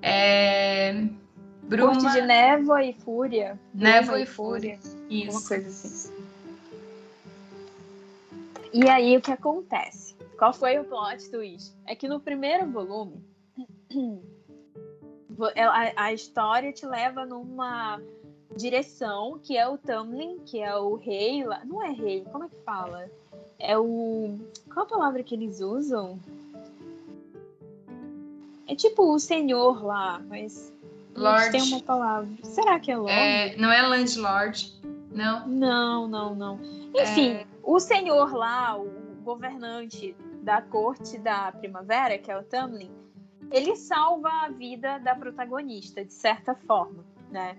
É Bruma... Corte de Névoa e Fúria. Névoa, e. Fúria. Isso. Uma coisa assim. E aí o que acontece? Qual foi o plot twist? É que no primeiro volume a, a história te leva numa direção que é o Tamlin, que é o rei lá. Não é rei, como é que fala? É o. Qual a palavra que eles usam? É tipo o senhor lá, mas. Lord. Tem uma palavra. Será que é Lord? É, não é Landlord, não? Não, não, não. Enfim, é... o senhor lá, o governante da corte da primavera, que é o Tamlin, ele salva a vida da protagonista, de certa forma, né?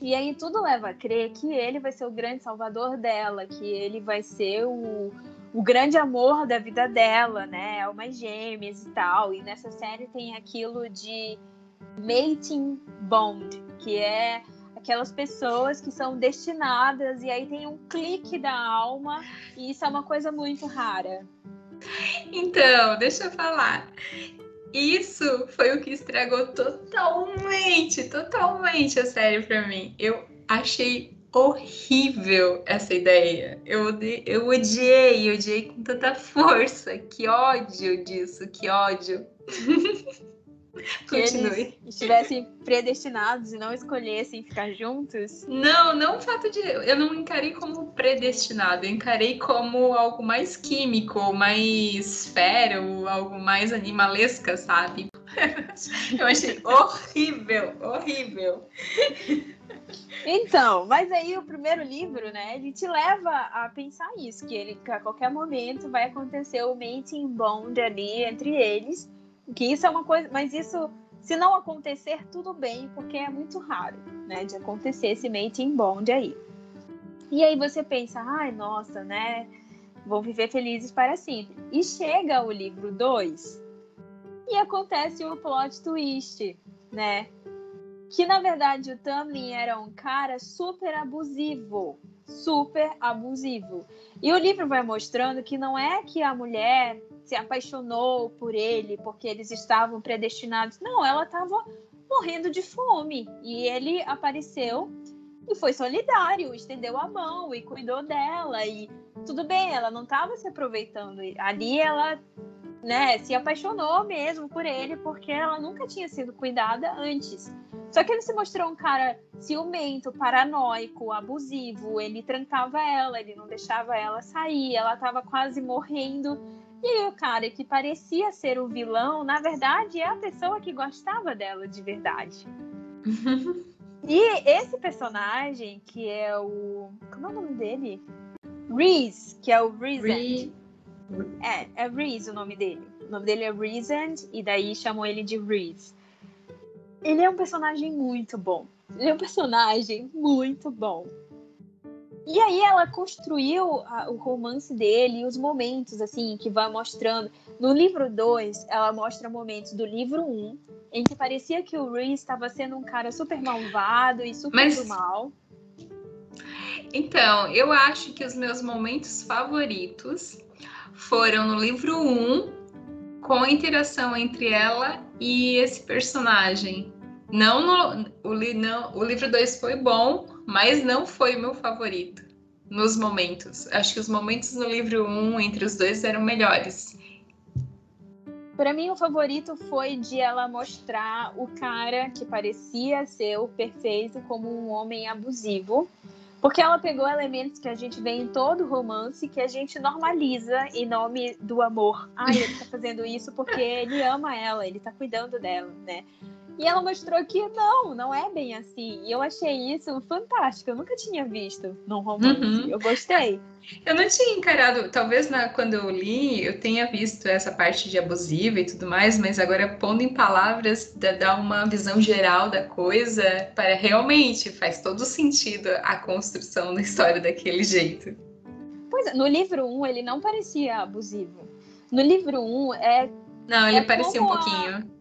E aí tudo leva a crer que ele vai ser o grande salvador dela, que ele vai ser o, o grande amor da vida dela, né? Almas gêmeas e tal. E nessa série tem aquilo de mating bond, que é aquelas pessoas que são destinadas e aí tem um clique da alma e isso é uma coisa muito rara. Então, deixa eu falar. Isso foi o que estragou totalmente, totalmente a série para mim. Eu achei horrível essa ideia. Eu, eu odiei, odiei com tanta força. Que ódio disso, que ódio. que eles estivessem predestinados e não escolhessem ficar juntos? Não, não o fato de. Eu não encarei como predestinado, eu encarei como algo mais químico, mais fero, algo mais animalesca, sabe? Eu achei horrível, horrível. Então, mas aí o primeiro livro, né, ele te leva a pensar isso, que ele que a qualquer momento vai acontecer o mating bond ali entre eles que isso é uma coisa, mas isso, se não acontecer, tudo bem, porque é muito raro, né, de acontecer esse mating bond aí. E aí você pensa, ai, nossa, né, vão viver felizes para sempre. E chega o livro 2 e acontece o plot twist, né? Que na verdade o Tamlin era um cara super abusivo, super abusivo. E o livro vai mostrando que não é que a mulher se apaixonou por ele porque eles estavam predestinados. Não, ela estava morrendo de fome e ele apareceu e foi solidário, estendeu a mão e cuidou dela e tudo bem, ela não estava se aproveitando. Ali ela, né, se apaixonou mesmo por ele porque ela nunca tinha sido cuidada antes. Só que ele se mostrou um cara ciumento, paranoico, abusivo. Ele trancava ela, ele não deixava ela sair, ela estava quase morrendo. E o cara que parecia ser o vilão, na verdade, é a pessoa que gostava dela de verdade. e esse personagem, que é o. Como é o nome dele? Reese, que é o Reese. É, é Reese o nome dele. O nome dele é Reese, e daí chamam ele de Reese. Ele é um personagem muito bom. Ele é um personagem muito bom. E aí ela construiu a, o romance dele e os momentos, assim, que vai mostrando. No livro 2, ela mostra momentos do livro 1, um, em que parecia que o Reese estava sendo um cara super malvado e super Mas... do mal. Então, eu acho que os meus momentos favoritos foram no livro 1, um, com a interação entre ela e esse personagem. Não no, o, não, o livro 2 foi bom, mas não foi o meu favorito nos momentos. Acho que os momentos no livro 1 um, entre os dois eram melhores. Para mim, o favorito foi de ela mostrar o cara que parecia ser o perfeito como um homem abusivo. Porque ela pegou elementos que a gente vê em todo romance que a gente normaliza em nome do amor. Ah, ele tá fazendo isso porque ele ama ela, ele tá cuidando dela, né? E ela mostrou que não, não é bem assim. E eu achei isso fantástico. Eu nunca tinha visto num romance. Uhum. Eu gostei. Eu não tinha encarado, talvez na, quando eu li, eu tenha visto essa parte de abusiva e tudo mais, mas agora pondo em palavras, dá uma visão geral da coisa, para realmente faz todo sentido a construção da história daquele jeito. Pois é, no livro 1 um, ele não parecia abusivo. No livro 1 um, é Não, ele é parecia um pouquinho. A...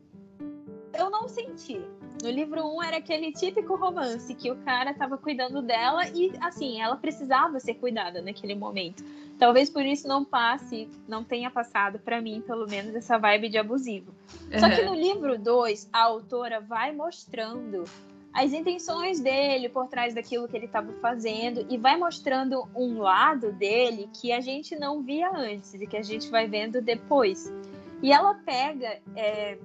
Eu não senti. No livro 1 um era aquele típico romance que o cara tava cuidando dela e, assim, ela precisava ser cuidada naquele momento. Talvez por isso não passe, não tenha passado para mim, pelo menos, essa vibe de abusivo. Uhum. Só que no livro 2, a autora vai mostrando as intenções dele por trás daquilo que ele estava fazendo e vai mostrando um lado dele que a gente não via antes e que a gente vai vendo depois. E ela pega é,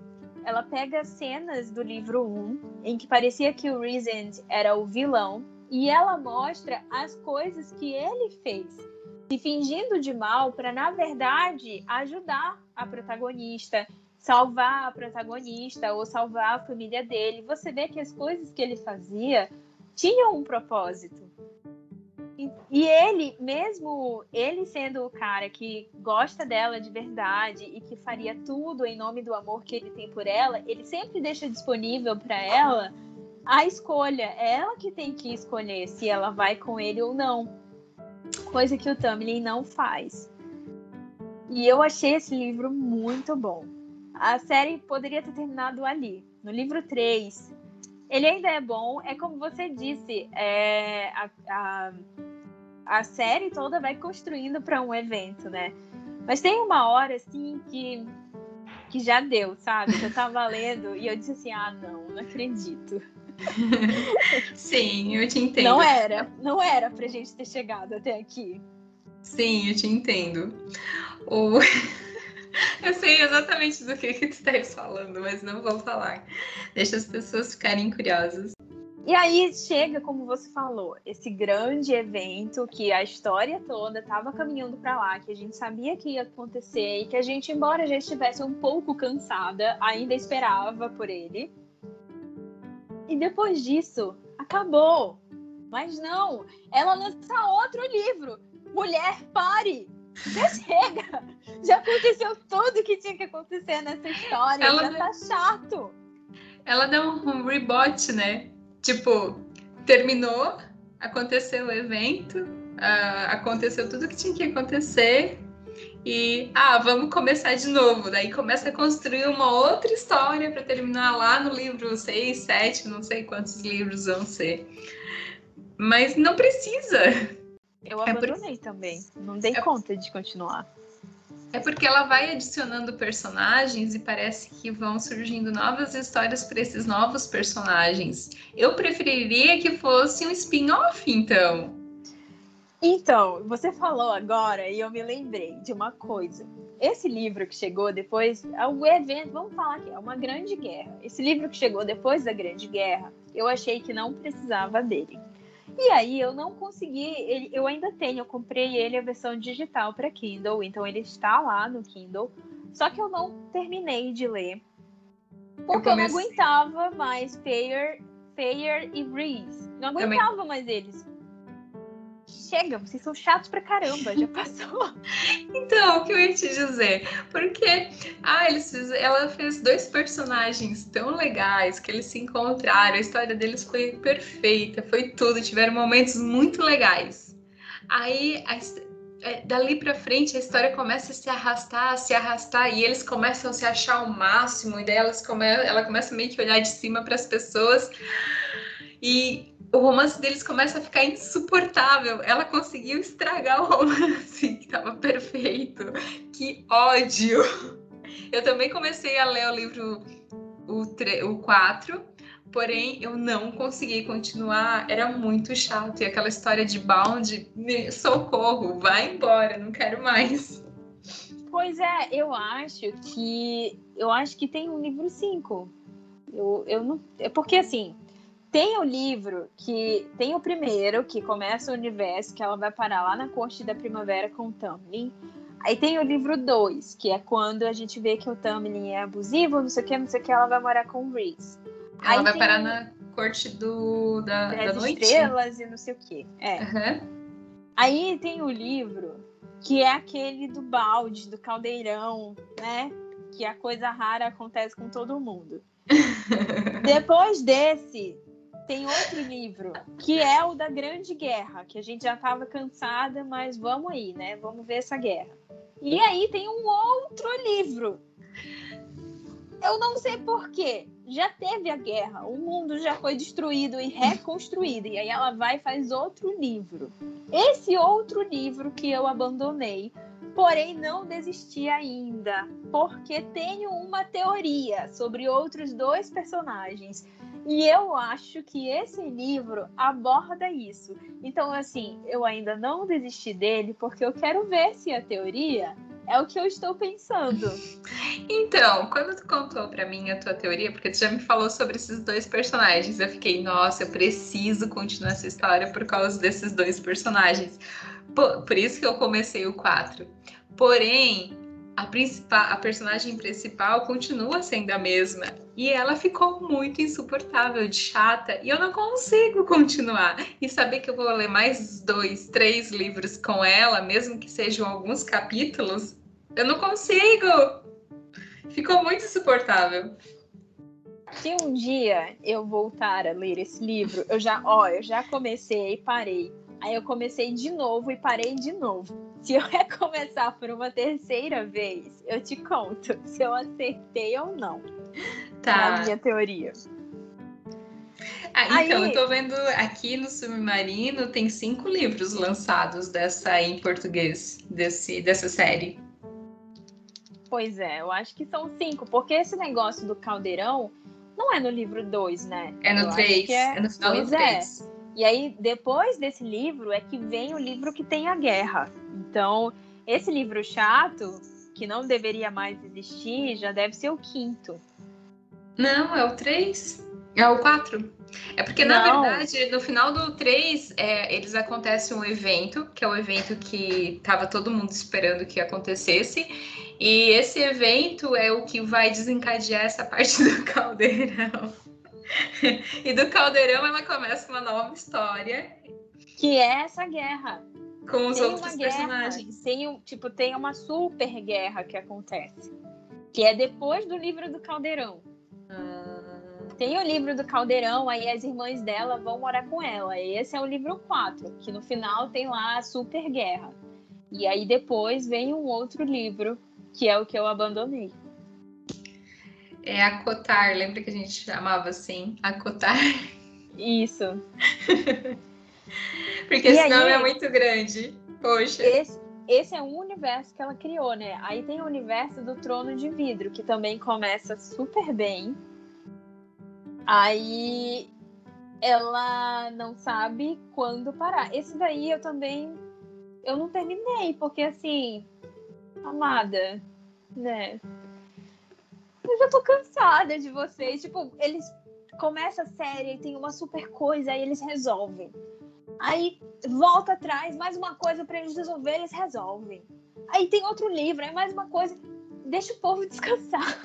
ela pega cenas do livro 1 em que parecia que o Reasoned era o vilão e ela mostra as coisas que ele fez se fingindo de mal para, na verdade, ajudar a protagonista, salvar a protagonista ou salvar a família dele. Você vê que as coisas que ele fazia tinham um propósito. E, ele, mesmo ele sendo o cara que gosta dela de verdade e que faria tudo em nome do amor que ele tem por ela, ele sempre deixa disponível para ela a escolha. É ela que tem que escolher se ela vai com ele ou não coisa que o Tamlin não faz. E eu achei esse livro muito bom. A série poderia ter terminado ali. No livro 3, ele ainda é bom. É como você disse, é, a, a, a série toda vai construindo para um evento, né? Mas tem uma hora, assim, que, que já deu, sabe? Que eu tava lendo e eu disse assim: ah, não, não acredito. Sim, eu te entendo. Não era, não era pra gente ter chegado até aqui. Sim, eu te entendo. O... eu sei exatamente do que, que tu estás falando, mas não vou falar. Deixa as pessoas ficarem curiosas. E aí chega, como você falou, esse grande evento que a história toda estava caminhando para lá, que a gente sabia que ia acontecer e que a gente, embora já estivesse um pouco cansada, ainda esperava por ele. E depois disso, acabou. Mas não, ela lança outro livro. Mulher, pare! Já chega! Já aconteceu tudo que tinha que acontecer nessa história. Ela já tá chato. Ela deu um reboot, né? Tipo, terminou, aconteceu o evento, uh, aconteceu tudo que tinha que acontecer e ah, vamos começar de novo. Daí começa a construir uma outra história para terminar lá no livro 6, 7, não sei quantos livros vão ser. Mas não precisa. Eu é abandonei por... também. Não dei é... conta de continuar. É porque ela vai adicionando personagens e parece que vão surgindo novas histórias para esses novos personagens. Eu preferiria que fosse um spin-off, então. Então, você falou agora e eu me lembrei de uma coisa. Esse livro que chegou depois, é o evento, vamos falar aqui, é uma grande guerra. Esse livro que chegou depois da Grande Guerra, eu achei que não precisava dele. E aí eu não consegui, ele, eu ainda tenho, eu comprei ele a versão digital para Kindle, então ele está lá no Kindle. Só que eu não terminei de ler. Porque eu, eu não aguentava mais Fair, Fair e Breeze. Não aguentava Também... mais eles chega, vocês são chatos pra caramba, já passou. então, o que eu ia te dizer? Porque ah, eles ela fez dois personagens tão legais que eles se encontraram, a história deles foi perfeita, foi tudo, tiveram momentos muito legais. Aí, a, é, dali pra frente, a história começa a se arrastar, a se arrastar, e eles começam a se achar ao máximo, e daí elas come, ela começa meio que olhar de cima para as pessoas. E o romance deles começa a ficar insuportável. Ela conseguiu estragar o romance, que estava perfeito. Que ódio! Eu também comecei a ler o livro o, 3, o 4, porém eu não consegui continuar. Era muito chato. E aquela história de Bound, socorro, vai embora, não quero mais. Pois é, eu acho que. Eu acho que tem um livro 5. Eu, eu não. É porque assim tem o livro que tem o primeiro, que começa o universo, que ela vai parar lá na corte da primavera com o Tamlin. Aí tem o livro 2, que é quando a gente vê que o Tamlin é abusivo, não sei o que, não sei o que, ela vai morar com o Reese. Ela Aí vai parar na corte do, da, da noite. estrelas e não sei o que. É. Uhum. Aí tem o livro que é aquele do balde, do caldeirão, né? Que a coisa rara acontece com todo mundo. Depois desse, tem outro livro, que é o da Grande Guerra, que a gente já estava cansada, mas vamos aí, né? Vamos ver essa guerra. E aí tem um outro livro, eu não sei porquê. Já teve a guerra, o mundo já foi destruído e reconstruído. E aí ela vai e faz outro livro. Esse outro livro que eu abandonei, porém não desisti ainda, porque tenho uma teoria sobre outros dois personagens. E eu acho que esse livro aborda isso. Então, assim, eu ainda não desisti dele porque eu quero ver se a teoria é o que eu estou pensando. Então, quando tu contou para mim a tua teoria, porque tu já me falou sobre esses dois personagens, eu fiquei, nossa, eu preciso continuar essa história por causa desses dois personagens. Por, por isso que eu comecei o 4. Porém, a, principal, a personagem principal continua sendo a mesma. E ela ficou muito insuportável, de chata, e eu não consigo continuar. E saber que eu vou ler mais dois, três livros com ela, mesmo que sejam alguns capítulos, eu não consigo! Ficou muito insuportável. Se um dia eu voltar a ler esse livro, eu já, ó, eu já comecei e parei. Aí eu comecei de novo e parei de novo. Se eu recomeçar por uma terceira vez, eu te conto se eu acertei ou não. Tá. Na minha teoria. Ah, então, Aí... eu tô vendo aqui no Submarino, tem cinco livros lançados dessa em português, desse, dessa série. Pois é, eu acho que são cinco, porque esse negócio do caldeirão não é no livro 2, né? É no 3. É... é... no final pois do 3. É. E aí, depois desse livro, é que vem o livro que tem a guerra. Então, esse livro chato, que não deveria mais existir, já deve ser o quinto. Não, é o 3. É o 4. É porque, não. na verdade, no final do 3, é, eles acontecem um evento, que é o evento que tava todo mundo esperando que acontecesse. E esse evento é o que vai desencadear essa parte do caldeirão. e do caldeirão ela começa uma nova história. Que é essa guerra. Com os tem outros personagens. tem, tipo, tem uma super guerra que acontece. Que é depois do livro do caldeirão. Ah. Tem o livro do Caldeirão, aí as irmãs dela vão morar com ela. E esse é o livro 4, que no final tem lá a Super Guerra. E aí depois vem um outro livro, que é o que eu abandonei. É acotar, lembra que a gente chamava assim? Acotar? Isso. Porque e esse aí, é muito grande. Poxa. Esse, esse é um universo que ela criou, né? Aí tem o universo do Trono de Vidro, que também começa super bem Aí ela não sabe quando parar. Esse daí eu também eu não terminei, porque assim, amada, né? Eu já tô cansada de vocês. Tipo, eles começam a série e tem uma super coisa, aí eles resolvem. Aí volta atrás, mais uma coisa para eles resolver, eles resolvem. Aí tem outro livro, aí mais uma coisa. Deixa o povo descansar.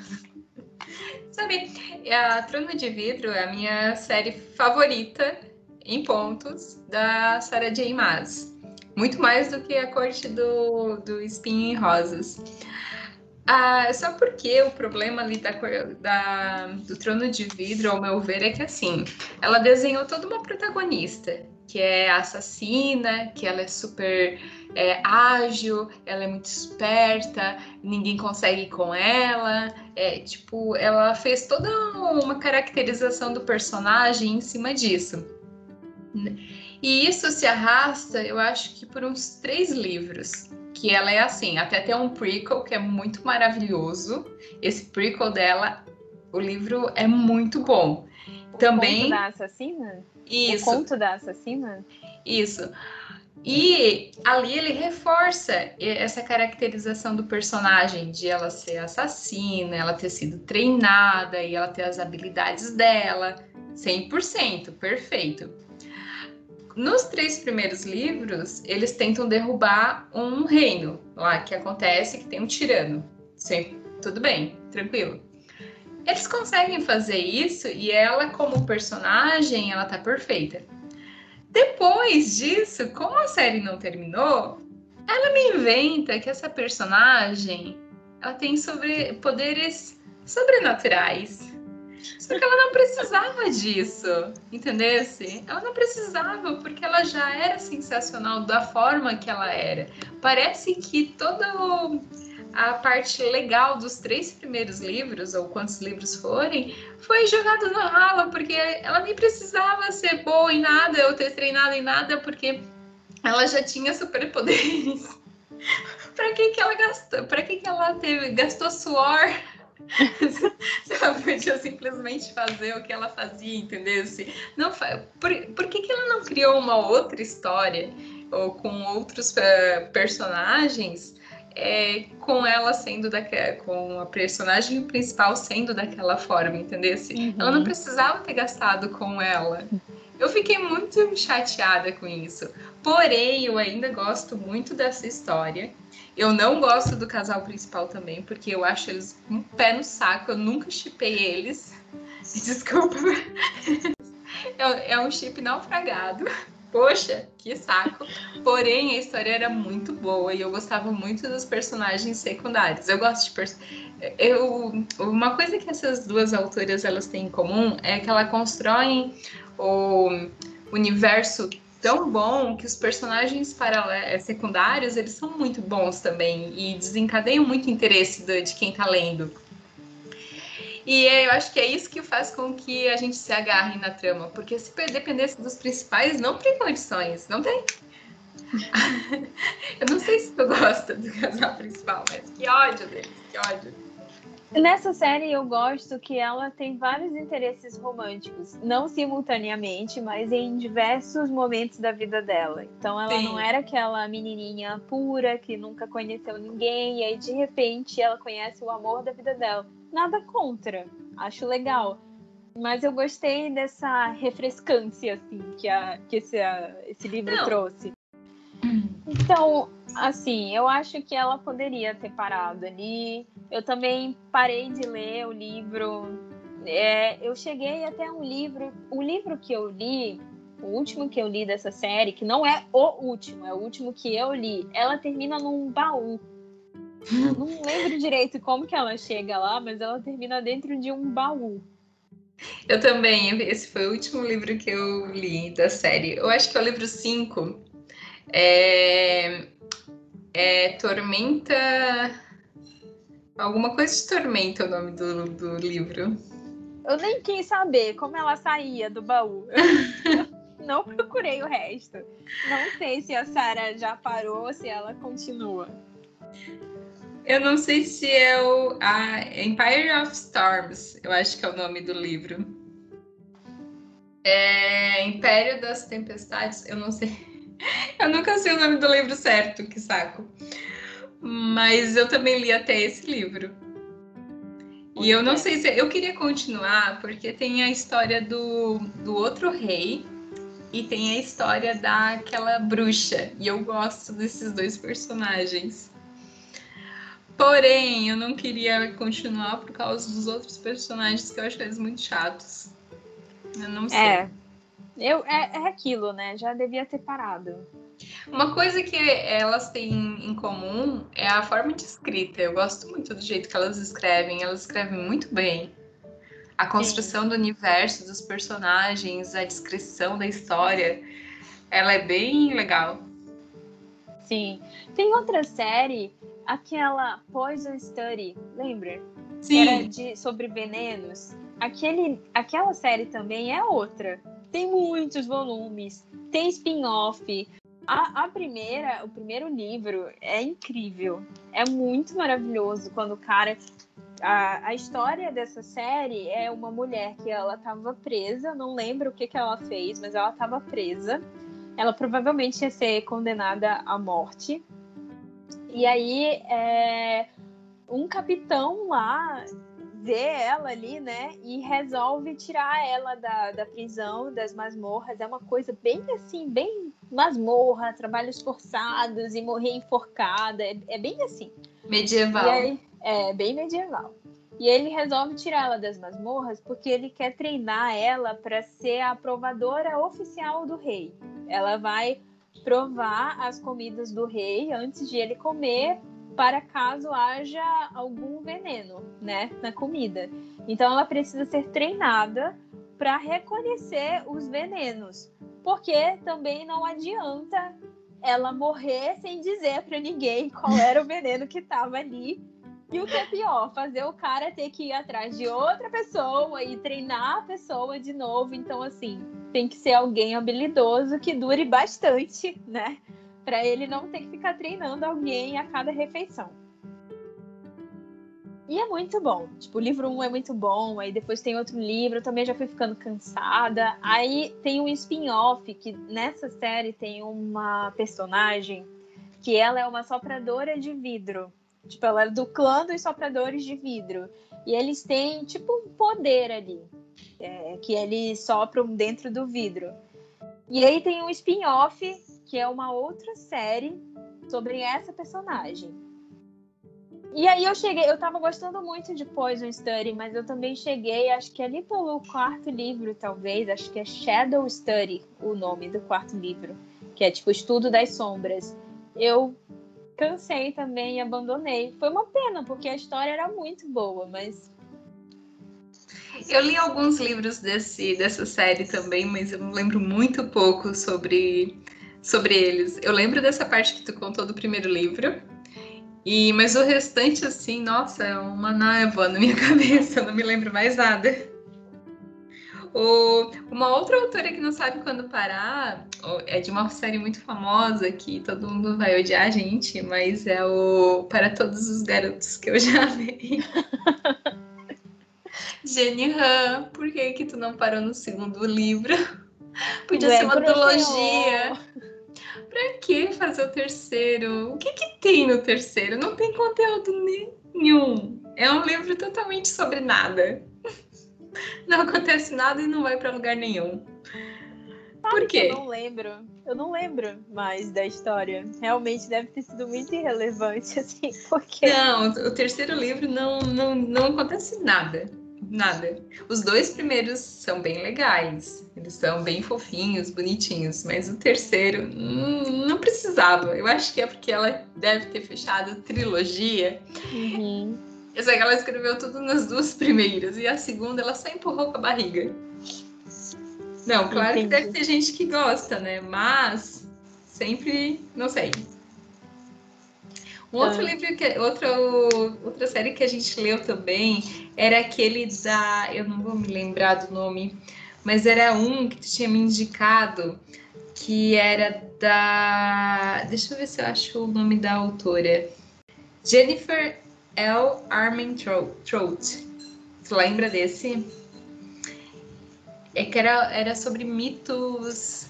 Sabe, a Trono de Vidro é a minha série favorita em pontos da Sarah J. Maas. Muito mais do que a corte do, do Espinho em Rosas. Ah, só porque o problema ali da, da, do Trono de Vidro, ao meu ver, é que assim, ela desenhou toda uma protagonista, que é assassina, que ela é super é, ágil, ela é muito esperta, ninguém consegue ir com ela. É, tipo, ela fez toda uma caracterização do personagem em cima disso. E isso se arrasta, eu acho que por uns três livros. Que ela é assim, até tem um prequel que é muito maravilhoso. Esse prequel dela, o livro é muito bom. O Também. Da assassina? Isso. O conto da assassina? Isso. E ali ele reforça essa caracterização do personagem de ela ser assassina, ela ter sido treinada e ela ter as habilidades dela, 100%, perfeito. Nos três primeiros livros, eles tentam derrubar um reino lá que acontece, que tem um tirano. Sim, tudo bem, tranquilo. Eles conseguem fazer isso e ela, como personagem, ela tá perfeita. Depois disso, como a série não terminou, ela me inventa que essa personagem ela tem sobre poderes sobrenaturais. Só que ela não precisava disso, entendesse? Ela não precisava, porque ela já era sensacional da forma que ela era. Parece que todo a parte legal dos três primeiros livros, ou quantos livros forem, foi jogado na rala, porque ela nem precisava ser boa em nada ou ter treinado em nada, porque ela já tinha superpoderes. para que que ela gastou? Para que que ela teve gastou suor? Se ela podia simplesmente fazer o que ela fazia, entendeu? Se não por, por que que ela não criou uma outra história ou com outros uh, personagens é, com ela sendo daquela, com a personagem principal sendo daquela forma, entendeu? Uhum. Ela não precisava ter gastado com ela. Eu fiquei muito chateada com isso. Porém, eu ainda gosto muito dessa história. Eu não gosto do casal principal também, porque eu acho eles um pé no saco. Eu nunca chipei eles. Desculpa. É, é um chip naufragado. Poxa, que saco. Porém, a história era muito boa e eu gostava muito dos personagens secundários. Eu gosto de pers eu uma coisa que essas duas autoras elas têm em comum é que elas constroem o universo tão bom que os personagens secundários eles são muito bons também e desencadeiam muito interesse de quem está lendo. E eu acho que é isso que faz com que a gente se agarre na trama, porque se dependesse dos principais, não tem condições, não tem. eu não sei se tu gosta do casal principal, mas que ódio deles, que ódio. Nessa série eu gosto que ela tem vários interesses românticos, não simultaneamente, mas em diversos momentos da vida dela. Então ela Sim. não era aquela menininha pura que nunca conheceu ninguém e aí de repente ela conhece o amor da vida dela nada contra, acho legal. Mas eu gostei dessa refrescância, assim, que, a, que esse, a, esse livro Não. trouxe. Então, assim, eu acho que ela poderia ter parado ali. Eu também parei de ler o livro. É, eu cheguei até um livro. O livro que eu li, o último que eu li dessa série, que não é o último, é o último que eu li, ela termina num baú. Não lembro direito como que ela chega lá, mas ela termina dentro de um baú. Eu também, esse foi o último livro que eu li da série. Eu acho que é o livro 5. É, é Tormenta. Alguma coisa de Tormenta é o nome do, do livro. Eu nem quis saber como ela saía do baú. não procurei o resto. Não sei se a Sarah já parou, se ela continua. Eu não sei se é o a Empire of Storms, eu acho que é o nome do livro. É Império das Tempestades, eu não sei. Eu nunca sei o nome do livro certo, que saco. Mas eu também li até esse livro. E eu não sei se. Eu queria continuar, porque tem a história do, do outro rei e tem a história daquela bruxa. E eu gosto desses dois personagens. Porém, eu não queria continuar por causa dos outros personagens que eu acho eles muito chatos. Eu não sei. É. Eu, é, é aquilo, né? Já devia ter parado. Uma coisa que elas têm em comum é a forma de escrita. Eu gosto muito do jeito que elas escrevem. Elas escrevem muito bem. A construção Sim. do universo, dos personagens, a descrição da história, ela é bem legal. Sim. Tem outra série aquela Poison Study, lembra? Sim. Era de, sobre venenos. Aquele, aquela série também é outra. Tem muitos volumes, tem spin-off. A, a, primeira, o primeiro livro é incrível. É muito maravilhoso quando o cara. A, a história dessa série é uma mulher que ela estava presa, não lembro o que, que ela fez, mas ela estava presa. Ela provavelmente ia ser condenada à morte e aí, é, um capitão lá vê ela ali, né? E resolve tirar ela da, da prisão, das masmorras. É uma coisa bem assim, bem masmorra, trabalhos forçados e morrer enforcada. É, é bem assim. Medieval. Aí, é, bem medieval. E ele resolve tirar ela das masmorras porque ele quer treinar ela para ser a provadora oficial do rei. Ela vai provar as comidas do rei antes de ele comer, para caso haja algum veneno, né, na comida. Então ela precisa ser treinada para reconhecer os venenos, porque também não adianta ela morrer sem dizer para ninguém qual era o veneno que estava ali. E o que é pior, fazer o cara ter que ir atrás de outra pessoa e treinar a pessoa de novo. Então, assim, tem que ser alguém habilidoso que dure bastante, né? Para ele não ter que ficar treinando alguém a cada refeição. E é muito bom. Tipo, o livro 1 um é muito bom, aí depois tem outro livro, eu também já fui ficando cansada. Aí tem um spin-off que nessa série tem uma personagem que ela é uma sopradora de vidro. Tipo, ela é do clã dos sopradores de vidro. E eles têm, tipo, um poder ali. É, que eles sopram dentro do vidro. E aí tem um spin-off, que é uma outra série sobre essa personagem. E aí eu cheguei, eu tava gostando muito de Poison Study, mas eu também cheguei, acho que ali pelo quarto livro, talvez, acho que é Shadow Study o nome do quarto livro, que é tipo Estudo das Sombras. Eu cansei também e abandonei. Foi uma pena, porque a história era muito boa, mas. Eu li alguns livros desse, dessa série também, mas eu lembro muito pouco sobre, sobre eles. Eu lembro dessa parte que tu contou do primeiro livro e, mas o restante, assim, nossa, é uma névoa na minha cabeça, eu não me lembro mais nada. O, uma outra autora que não sabe quando parar é de uma série muito famosa que todo mundo vai odiar a gente, mas é o Para Todos os Garotos que eu já amei. Jenny Han, por que que tu não parou no segundo livro? Podia ser uma trilogia. Pra que fazer o terceiro? O que, que tem no terceiro? Não tem conteúdo nenhum. É um livro totalmente sobre nada. Não acontece nada e não vai para lugar nenhum. Por quê? Eu não lembro. Eu não lembro mais da história. Realmente deve ter sido muito irrelevante, assim, porque. Não, o terceiro livro não, não, não acontece nada nada. Os dois primeiros são bem legais, eles são bem fofinhos, bonitinhos, mas o terceiro hum, não precisava. Eu acho que é porque ela deve ter fechado trilogia. Uhum. Eu sei que ela escreveu tudo nas duas primeiras e a segunda ela só empurrou com a barriga. Não, claro Entendi. que deve ter gente que gosta, né? Mas sempre, não sei, um outro ah. livro, que, outra, outra série que a gente leu também era aquele da. Eu não vou me lembrar do nome, mas era um que tu tinha me indicado, que era da. Deixa eu ver se eu acho o nome da autora. Jennifer L. Armentrout. Tu lembra desse? É que era, era sobre mitos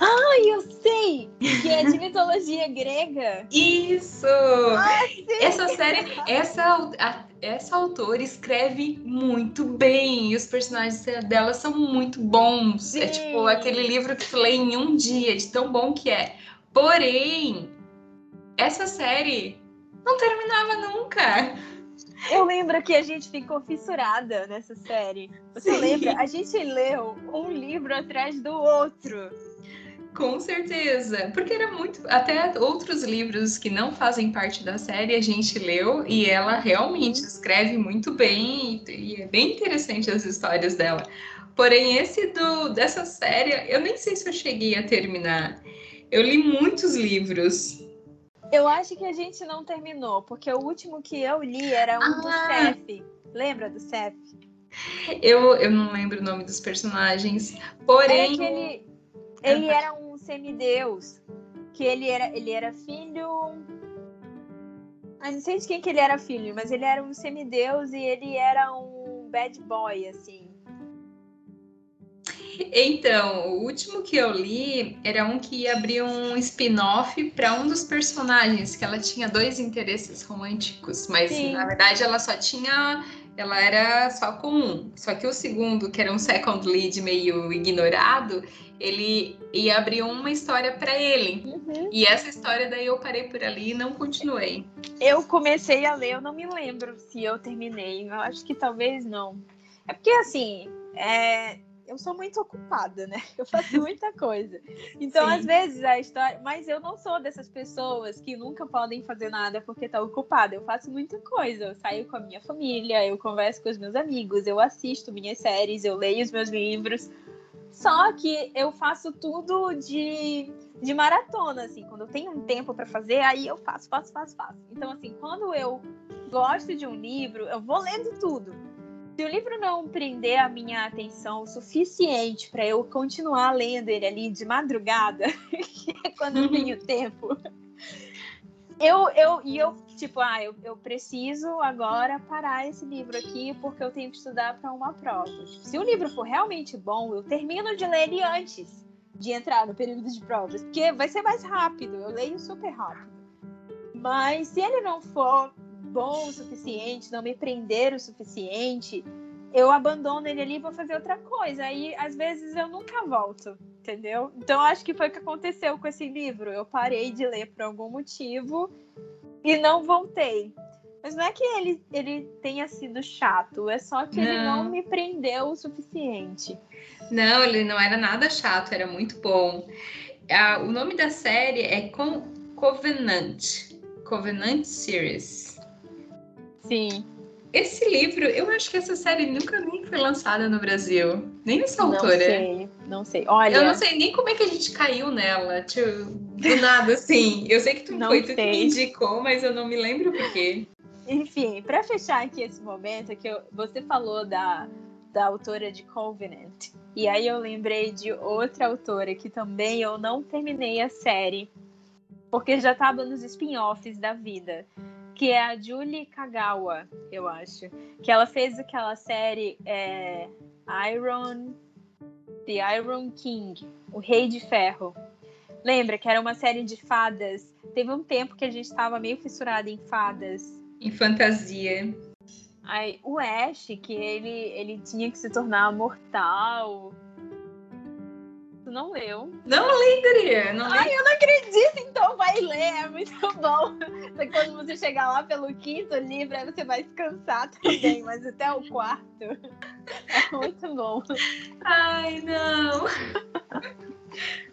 Ai, eu sei! Que é de mitologia grega. Isso! Ah, essa série, essa, a, essa autora escreve muito bem. E os personagens dela são muito bons. É sim. É tipo aquele livro que tu lê em um dia, de tão bom que é. Porém, essa série não terminava nunca. Eu lembro que a gente ficou fissurada nessa série. Você Sim. lembra? A gente leu um livro atrás do outro. Com certeza, porque era muito. Até outros livros que não fazem parte da série a gente leu e ela realmente escreve muito bem e, é bem interessante as histórias dela. Porém, esse do dessa série, eu nem sei se eu cheguei a terminar. Eu li muitos livros. Eu acho que a gente não terminou, porque o último que eu li era um ah. do Cef. Lembra do Cef? Eu, eu não lembro o nome dos personagens, porém. Era aquele, ele era um semideus, que ele era, ele era filho. Ah, não sei de quem que ele era filho, mas ele era um semideus e ele era um bad boy, assim. Então, o último que eu li era um que ia abrir um spin-off para um dos personagens, que ela tinha dois interesses românticos, mas Sim. na verdade ela só tinha. Ela era só com um. Só que o segundo, que era um second lead meio ignorado, ele ia abrir uma história para ele. Uhum. E essa história daí eu parei por ali e não continuei. Eu comecei a ler, eu não me lembro se eu terminei. Eu acho que talvez não. É porque assim, é, eu sou muito ocupada, né? Eu faço muita coisa. Então, Sim. às vezes, a história. Mas eu não sou dessas pessoas que nunca podem fazer nada porque tá ocupada. Eu faço muita coisa. Eu saio com a minha família, eu converso com os meus amigos, eu assisto minhas séries, eu leio os meus livros. Só que eu faço tudo de, de maratona, assim. Quando eu tenho um tempo para fazer, aí eu faço, faço, faço, faço. Então, assim, quando eu gosto de um livro, eu vou lendo tudo. Se o livro não prender a minha atenção o suficiente para eu continuar lendo ele ali de madrugada, é quando eu tenho tempo, eu, eu, e eu, tipo, ah, eu, eu preciso agora parar esse livro aqui porque eu tenho que estudar para uma prova. Tipo, se o livro for realmente bom, eu termino de ler ele antes de entrar no período de provas, porque vai ser mais rápido, eu leio super rápido. Mas se ele não for bom o suficiente, não me prender o suficiente, eu abandono ele ali e vou fazer outra coisa. Aí, às vezes, eu nunca volto entendeu? Então acho que foi o que aconteceu com esse livro. Eu parei de ler por algum motivo e não voltei. Mas não é que ele, ele tenha sido chato, é só que não. ele não me prendeu o suficiente. Não, ele não era nada chato, era muito bom. Ah, o nome da série é Co Covenant. Covenant Series. Sim. Esse livro, eu acho que essa série nunca nem foi lançada no Brasil. Nem essa autora. Não sei, não sei. Olha. Eu não sei nem como é que a gente caiu nela. Tipo, do nada, assim. Eu sei que tu não foi tu que me indicou, mas eu não me lembro por quê. Enfim, para fechar aqui esse momento, que eu, você falou da, da autora de Covenant. E aí eu lembrei de outra autora que também eu não terminei a série, porque já estava nos spin-offs da vida que é a Julie Kagawa, eu acho. Que ela fez aquela série é, Iron. The Iron King, o Rei de Ferro. Lembra que era uma série de fadas? Teve um tempo que a gente estava meio fissurado em fadas. Em fantasia. Aí, o Ash, que ele, ele tinha que se tornar mortal Tu não leu? Não li, Guria. Não Ai, eu não acredito. Então vai ler. É muito bom. Quando você chegar lá pelo quinto livro, aí você vai descansar também. Mas até o quarto é muito bom. Ai, não.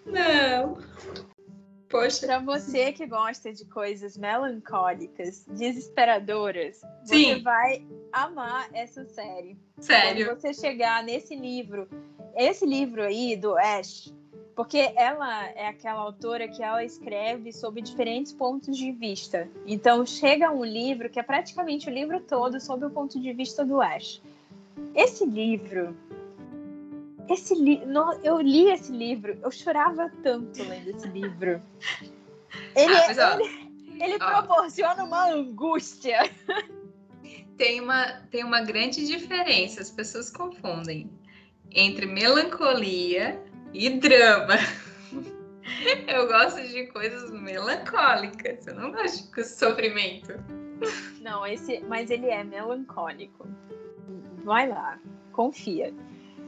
Não. Poxa. Pra você que gosta de coisas melancólicas, desesperadoras, Sim. você vai amar essa série. Sério. Quando você chegar nesse livro esse livro aí do Ash, porque ela é aquela autora que ela escreve sobre diferentes pontos de vista. Então chega um livro que é praticamente o livro todo sob o ponto de vista do Ash. Esse livro, esse li... eu li esse livro, eu chorava tanto lendo esse livro. Ele, ah, mas, ó, ele, ele proporciona uma angústia. Tem uma, tem uma grande diferença, as pessoas confundem entre melancolia e drama. Eu gosto de coisas melancólicas, eu não gosto de sofrimento. Não, esse, mas ele é melancólico. Vai lá, confia.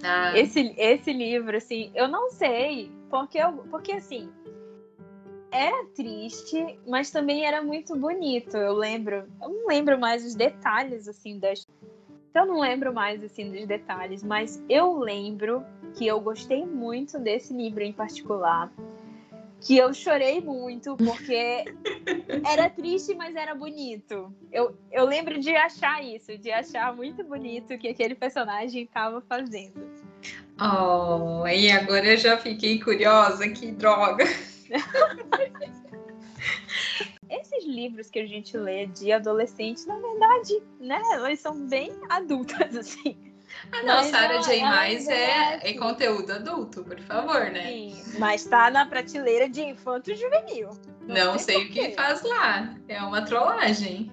Ah. Esse, esse livro, assim, eu não sei, porque, eu, porque assim, era triste, mas também era muito bonito. Eu lembro, eu não lembro mais os detalhes, assim, das, eu não lembro mais assim dos detalhes, mas eu lembro que eu gostei muito desse livro em particular. Que eu chorei muito, porque era triste, mas era bonito. Eu, eu lembro de achar isso, de achar muito bonito o que aquele personagem estava fazendo. Oh, e agora eu já fiquei curiosa, que droga! esses livros que a gente lê de adolescente, na verdade, né, elas são bem adultas, assim. Ah, não, Sarah J. Maas é, é, conteúdo adulto, por favor, né? Sim, mas tá na prateleira de infanto juvenil. Não, não sei, sei o que faz lá. É uma trollagem.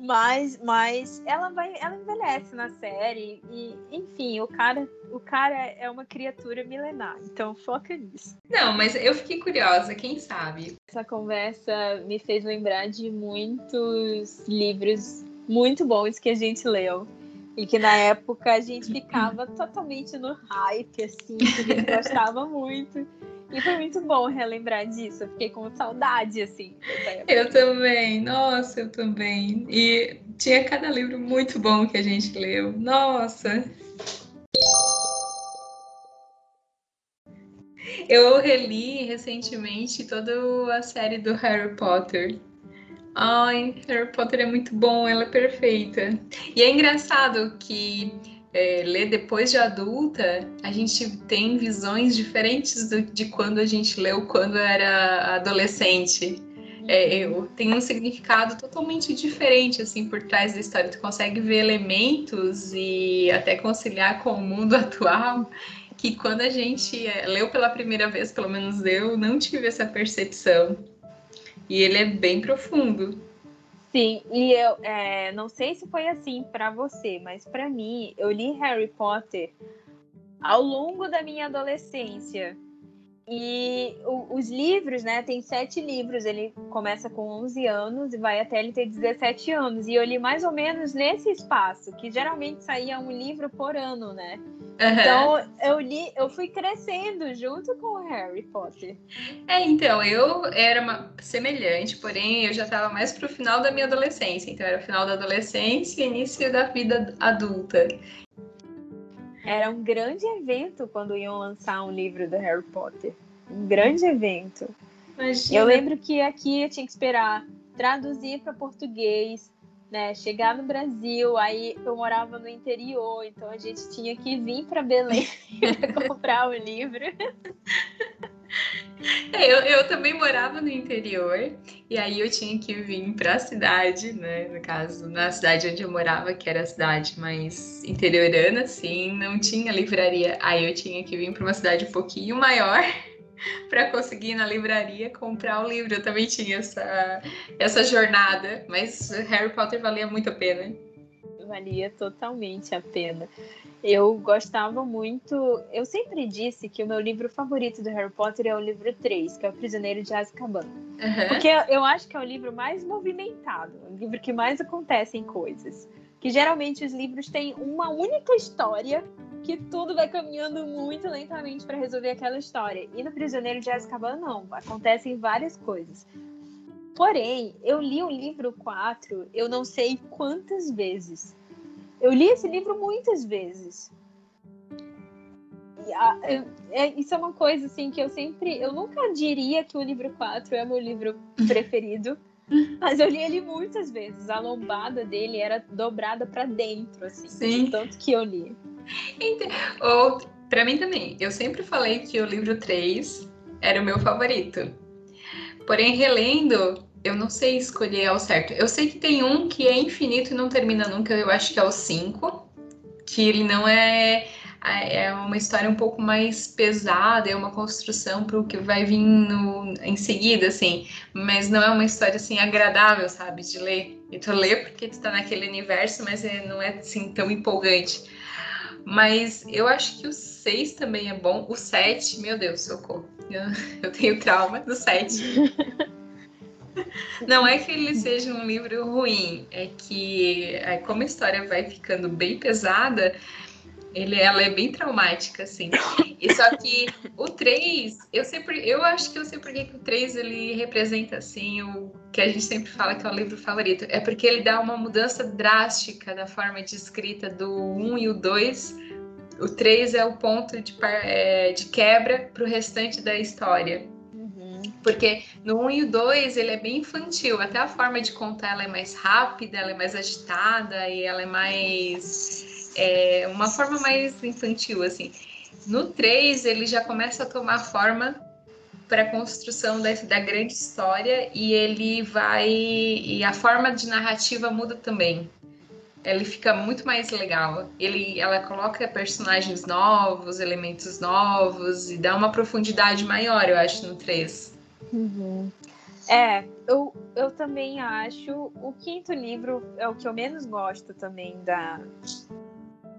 Mas, mas ela vai, ela envelhece na série e, enfim, o cara, o cara é uma criatura milenar. Então foca nisso. Não, mas eu fiquei curiosa, quem sabe? Essa conversa me fez lembrar de muitos livros muito bons que a gente leu. E que na época a gente ficava totalmente no hype, assim, que a gente gostava muito. E foi muito bom relembrar disso. Eu fiquei com saudade, assim. Eu também, nossa, eu também. E tinha cada livro muito bom que a gente leu. Nossa! Eu reli recentemente toda a série do Harry Potter. Ai, Harry Potter é muito bom, ela é perfeita. E é engraçado que é, depois de adulta, a gente tem visões diferentes do, de quando a gente leu quando era adolescente. É, tem um significado totalmente diferente assim por trás da história. Tu consegue ver elementos e até conciliar com o mundo atual que quando a gente é, leu pela primeira vez, pelo menos eu, não tive essa percepção. E ele é bem profundo. Sim, e eu é, não sei se foi assim para você, mas para mim, eu li Harry Potter ao longo da minha adolescência. E o, os livros, né? Tem sete livros. Ele começa com 11 anos e vai até ele ter 17 anos. E eu li mais ou menos nesse espaço, que geralmente saía um livro por ano, né? Uhum. Então eu li, eu fui crescendo junto com o Harry Potter. É, então, eu era uma, semelhante, porém eu já estava mais pro final da minha adolescência. Então era o final da adolescência e início da vida adulta. Era um grande evento quando iam lançar um livro do Harry Potter. Um grande evento. Imagina. Eu lembro que aqui eu tinha que esperar traduzir para português, né? Chegar no Brasil, aí eu morava no interior, então a gente tinha que vir para Belém para comprar o livro. É, eu, eu também morava no interior e aí eu tinha que vir para a cidade, né? No caso, na cidade onde eu morava, que era a cidade mais interiorana, assim, não tinha livraria. Aí eu tinha que vir para uma cidade um pouquinho maior para conseguir ir na livraria comprar o livro. Eu também tinha essa, essa jornada, mas Harry Potter valia muito a pena. Valia totalmente a pena. Eu gostava muito. Eu sempre disse que o meu livro favorito do Harry Potter é o livro 3, que é O Prisioneiro de Azkaban. Uhum. Porque eu acho que é o livro mais movimentado, o livro que mais acontecem coisas. Que geralmente os livros têm uma única história que tudo vai caminhando muito lentamente para resolver aquela história. E no Prisioneiro de Azkaban não, acontecem várias coisas. Porém, eu li o livro 4, eu não sei quantas vezes. Eu li esse livro muitas vezes. A, eu, é, isso é uma coisa assim que eu sempre. Eu nunca diria que o livro 4 é meu livro preferido. mas eu li ele muitas vezes. A lombada dele era dobrada para dentro, assim. Sim. Tanto que eu li. Ou, pra mim também. Eu sempre falei que o livro 3 era o meu favorito. Porém, relendo, eu não sei escolher ao certo. Eu sei que tem um que é infinito e não termina nunca, eu acho que é o 5. Que ele não é. É uma história um pouco mais pesada, é uma construção para o que vai vir no, em seguida, assim. Mas não é uma história, assim, agradável, sabe, de ler. E tu lê porque tu tá naquele universo, mas é, não é, assim, tão empolgante. Mas eu acho que o 6 também é bom. O 7, meu Deus, socorro. Eu, eu tenho trauma do 7. Não é que ele seja um livro ruim, é que é, como a história vai ficando bem pesada, ele, ela é bem traumática, assim. E só que o 3, eu sempre, eu acho que eu sei porque que o 3 ele representa assim o que a gente sempre fala que é o livro favorito. É porque ele dá uma mudança drástica da forma de escrita do 1 e o 2. O 3 é o ponto de, é, de quebra para o restante da história. Porque no 1 e o 2 ele é bem infantil, até a forma de contar ela é mais rápida, ela é mais agitada e ela é mais. É, uma forma mais infantil, assim. No 3 ele já começa a tomar forma para a construção da, da grande história e ele vai. E a forma de narrativa muda também ele fica muito mais legal. Ele, ela coloca personagens novos, elementos novos e dá uma profundidade maior, eu acho, no 3. Uhum. É, eu, eu também acho. O quinto livro é o que eu menos gosto também da,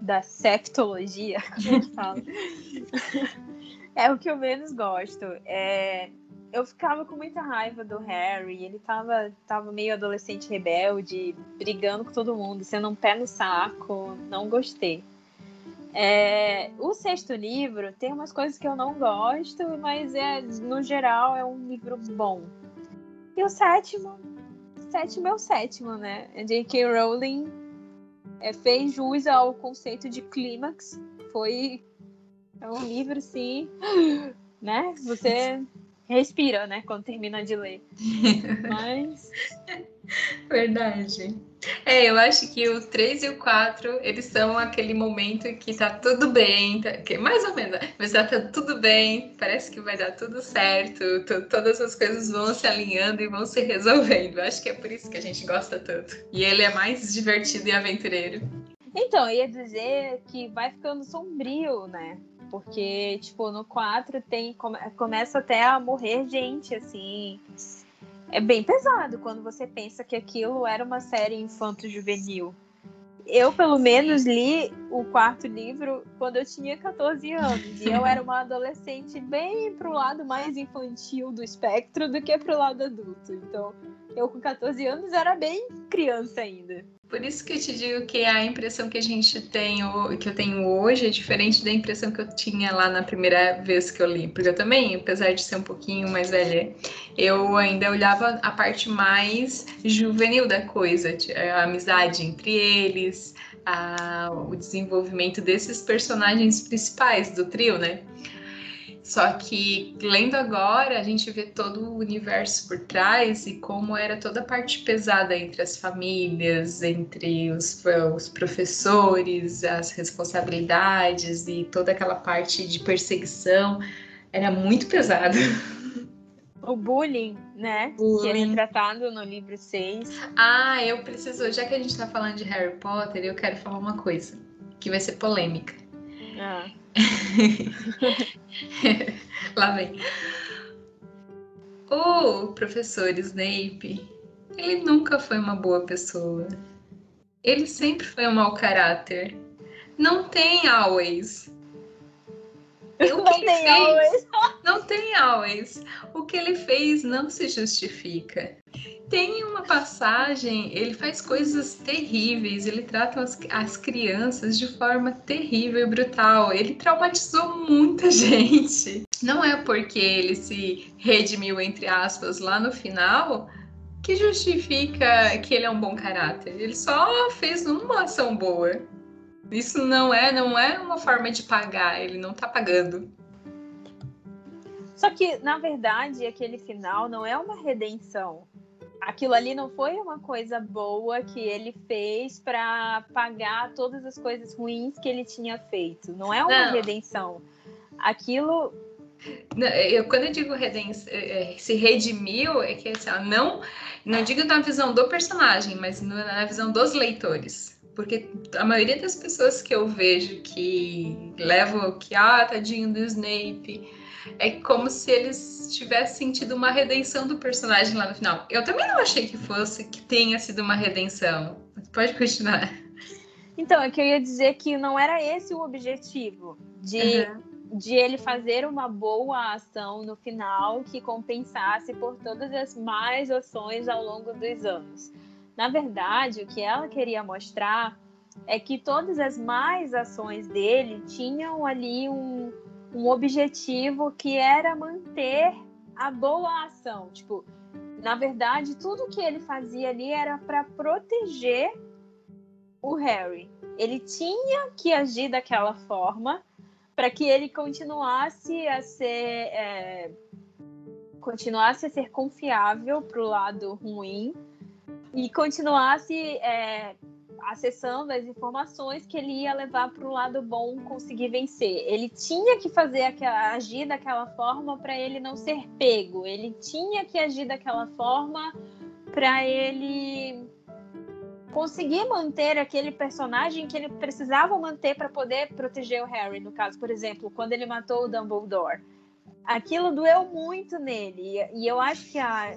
da septologia, como fala. é o que eu menos gosto. É, eu ficava com muita raiva do Harry. Ele tava, tava meio adolescente rebelde, brigando com todo mundo, sendo um pé no saco. Não gostei. É, o sexto livro tem umas coisas que eu não gosto, mas é no geral é um livro bom. E o sétimo, sétimo é o sétimo, né? J.K. Rowling é, fez jus ao conceito de clímax. Foi é um livro assim, né? Você respira, né? Quando termina de ler. Mas verdade. É, eu acho que o 3 e o 4, eles são aquele momento que tá tudo bem, tá, que mais ou menos, mas tá tudo bem, parece que vai dar tudo certo, todas as coisas vão se alinhando e vão se resolvendo. Eu acho que é por isso que a gente gosta tanto. E ele é mais divertido e aventureiro. Então, ia dizer que vai ficando sombrio, né? Porque, tipo, no 4 tem, come, começa até a morrer gente, assim é bem pesado quando você pensa que aquilo era uma série infanto-juvenil. Eu, pelo menos, li o quarto livro quando eu tinha 14 anos. E eu era uma adolescente bem pro lado mais infantil do espectro do que pro lado adulto. Então, eu com 14 anos era bem criança ainda. Por isso que eu te digo que a impressão que a gente tem, que eu tenho hoje, é diferente da impressão que eu tinha lá na primeira vez que eu li. Porque eu também, apesar de ser um pouquinho mais velha, eu ainda olhava a parte mais juvenil da coisa, a amizade entre eles, a, o desenvolvimento desses personagens principais do trio, né? Só que lendo agora, a gente vê todo o universo por trás e como era toda a parte pesada entre as famílias, entre os, os professores, as responsabilidades e toda aquela parte de perseguição. Era muito pesado. O bullying, né? Bullying. Que é tratado no livro 6. Ah, eu preciso, já que a gente tá falando de Harry Potter, eu quero falar uma coisa que vai ser polêmica. Ah. Lá vem. O professor Snape, ele nunca foi uma boa pessoa. Ele sempre foi um mau caráter. Não tem always. O não tem fez, always. Não tem always. O que ele fez não se justifica. Tem uma passagem, ele faz coisas terríveis, ele trata as, as crianças de forma terrível e brutal. Ele traumatizou muita gente. Não é porque ele se redimiu, entre aspas, lá no final, que justifica que ele é um bom caráter. Ele só fez uma ação boa. Isso não é, não é uma forma de pagar, ele não tá pagando. Só que, na verdade, aquele final não é uma redenção aquilo ali não foi uma coisa boa que ele fez para pagar todas as coisas ruins que ele tinha feito. Não é uma não. redenção. Aquilo. Eu, quando eu digo redenção, é, é, se redimiu, é que assim, não, não digo na visão do personagem, mas na visão dos leitores. Porque a maioria das pessoas que eu vejo que levam que, ah, tadinho do Snape, é como se eles tivessem sentido uma redenção do personagem lá no final. Eu também não achei que fosse, que tenha sido uma redenção. Pode continuar. Então, é que eu ia dizer que não era esse o objetivo de, uhum. de ele fazer uma boa ação no final que compensasse por todas as más ações ao longo dos anos. Na verdade, o que ela queria mostrar é que todas as más ações dele tinham ali um, um objetivo que era manter a boa ação. Tipo, na verdade, tudo que ele fazia ali era para proteger o Harry. Ele tinha que agir daquela forma para que ele continuasse a ser é, continuasse a ser confiável para o lado ruim e continuasse é, acessando as informações que ele ia levar para o lado bom conseguir vencer. Ele tinha que fazer aquela, agir daquela forma para ele não ser pego. Ele tinha que agir daquela forma para ele conseguir manter aquele personagem que ele precisava manter para poder proteger o Harry. No caso, por exemplo, quando ele matou o Dumbledore. Aquilo doeu muito nele. E eu acho que a.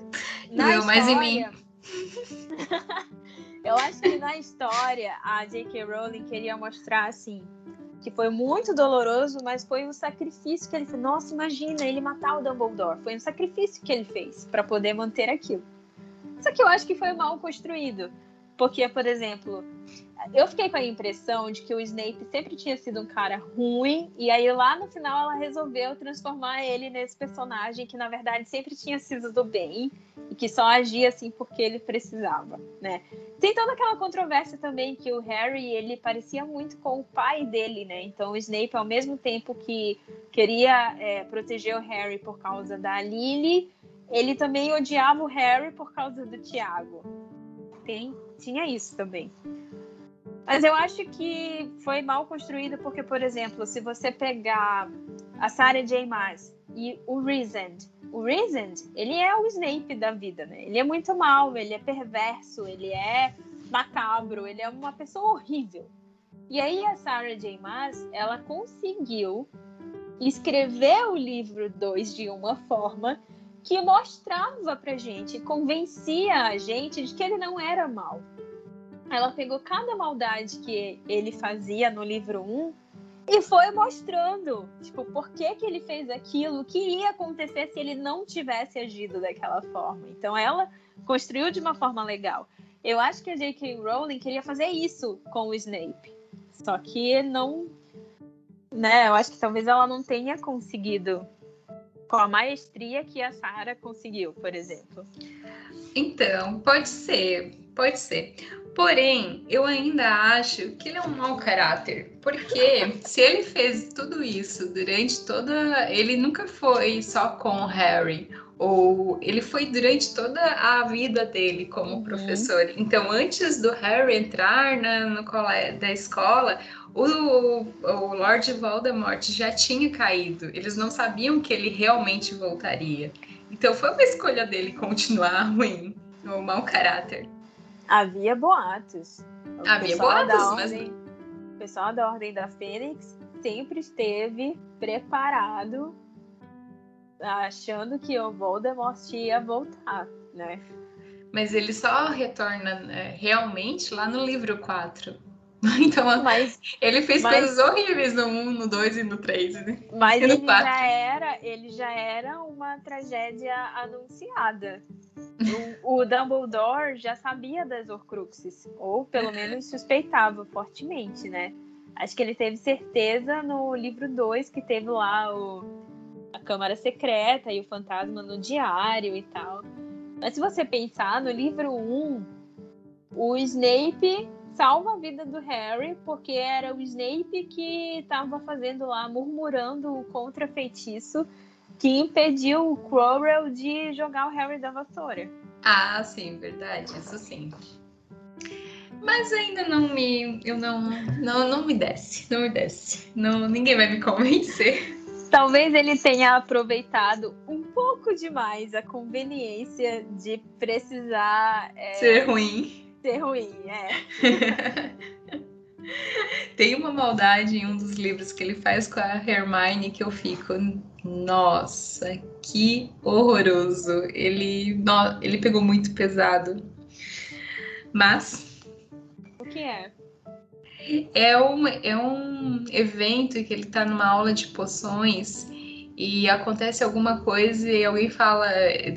Na doeu história, mais em mim. Eu acho que na história a J.K. Rowling queria mostrar assim que foi muito doloroso, mas foi um sacrifício que ele fez. Nossa, imagina ele matar o Dumbledore. Foi um sacrifício que ele fez para poder manter aquilo. Só que eu acho que foi mal construído. Porque, por exemplo, eu fiquei com a impressão de que o Snape sempre tinha sido um cara ruim, e aí lá no final ela resolveu transformar ele nesse personagem que na verdade sempre tinha sido do bem e que só agia assim porque ele precisava, né? Tem toda aquela controvérsia também que o Harry ele parecia muito com o pai dele, né? Então o Snape ao mesmo tempo que queria é, proteger o Harry por causa da Lily, ele também odiava o Harry por causa do Tiago. Tem tinha isso também. Mas eu acho que foi mal construído porque, por exemplo, se você pegar a Sarah J. Maas e o Reasoned, o Reasoned, ele é o Snape da vida, né? Ele é muito mal, ele é perverso, ele é macabro, ele é uma pessoa horrível. E aí a Sarah J. Maas, ela conseguiu escrever o livro 2 de uma forma que mostrava pra gente, convencia a gente de que ele não era mal. Ela pegou cada maldade que ele fazia no livro 1 um, e foi mostrando, tipo, por que, que ele fez aquilo, o que ia acontecer se ele não tivesse agido daquela forma. Então ela construiu de uma forma legal. Eu acho que a J.K. Rowling queria fazer isso com o Snape. Só que não. Né, eu acho que talvez ela não tenha conseguido com a maestria que a Sarah conseguiu, por exemplo. Então, pode ser, pode ser. Porém, eu ainda acho que ele é um mau caráter, porque se ele fez tudo isso durante toda, ele nunca foi só com o Harry, ou ele foi durante toda a vida dele como uhum. professor. Então, antes do Harry entrar na, no da escola, o, o Lord Voldemort já tinha caído. Eles não sabiam que ele realmente voltaria. Então, foi uma escolha dele continuar ruim, ou mau caráter. Havia boatos. O Havia boatos, ordem, mas... O pessoal da Ordem da Fênix sempre esteve preparado achando que o Voldemort ia voltar, né? Mas ele só retorna né, realmente lá no livro 4. Então, mas, ele fez mas, coisas horríveis no 1, no 2 e no 3, né? Mas ele já, era, ele já era uma tragédia anunciada. O, o, Dumbledore já sabia das Horcruxes, ou pelo menos suspeitava fortemente, né? Acho que ele teve certeza no livro 2, que teve lá o, a Câmara Secreta e o fantasma no diário e tal. Mas se você pensar, no livro 1, o Snape salva a vida do Harry, porque era o Snape que estava fazendo lá, murmurando contra feitiço, que impediu o Quirrell de jogar o Harry da vassoura. Ah, sim, verdade, isso sim. Mas ainda não me. Eu não. Não, não me desce. Não me desce. Não, ninguém vai me convencer. Talvez ele tenha aproveitado um pouco demais a conveniência de precisar. É, ser ruim. Ser ruim, é. Tem uma maldade em um dos livros que ele faz com a Hermione que eu fico, nossa, que horroroso. Ele, ele pegou muito pesado. Mas. O que é? É um, é um evento que ele tá numa aula de poções e acontece alguma coisa e alguém fala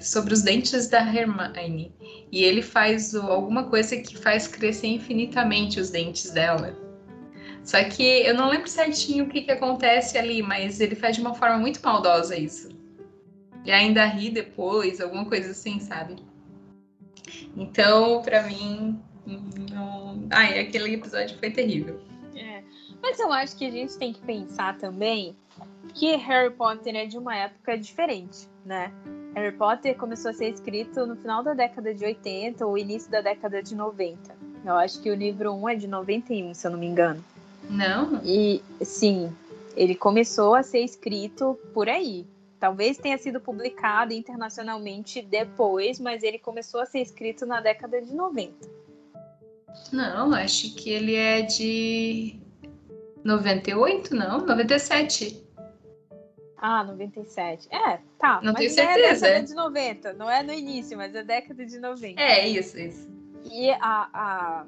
sobre os dentes da Hermione. E ele faz alguma coisa que faz crescer infinitamente os dentes dela. Só que eu não lembro certinho o que, que acontece ali, mas ele faz de uma forma muito maldosa isso. E ainda ri depois, alguma coisa assim, sabe? Então, para mim, não... Ai, aquele episódio foi terrível. É. Mas eu acho que a gente tem que pensar também que Harry Potter é de uma época diferente, né? Harry Potter começou a ser escrito no final da década de 80 ou início da década de 90. Eu acho que o livro 1 é de 91, se eu não me engano. Não? E sim, ele começou a ser escrito por aí. Talvez tenha sido publicado internacionalmente depois, mas ele começou a ser escrito na década de 90. Não, acho que ele é de 98, não? 97. Ah, 97. É, tá. Não tenho certeza. É a década de 90. Não é no início, mas é década de 90. É, isso, isso. E a. a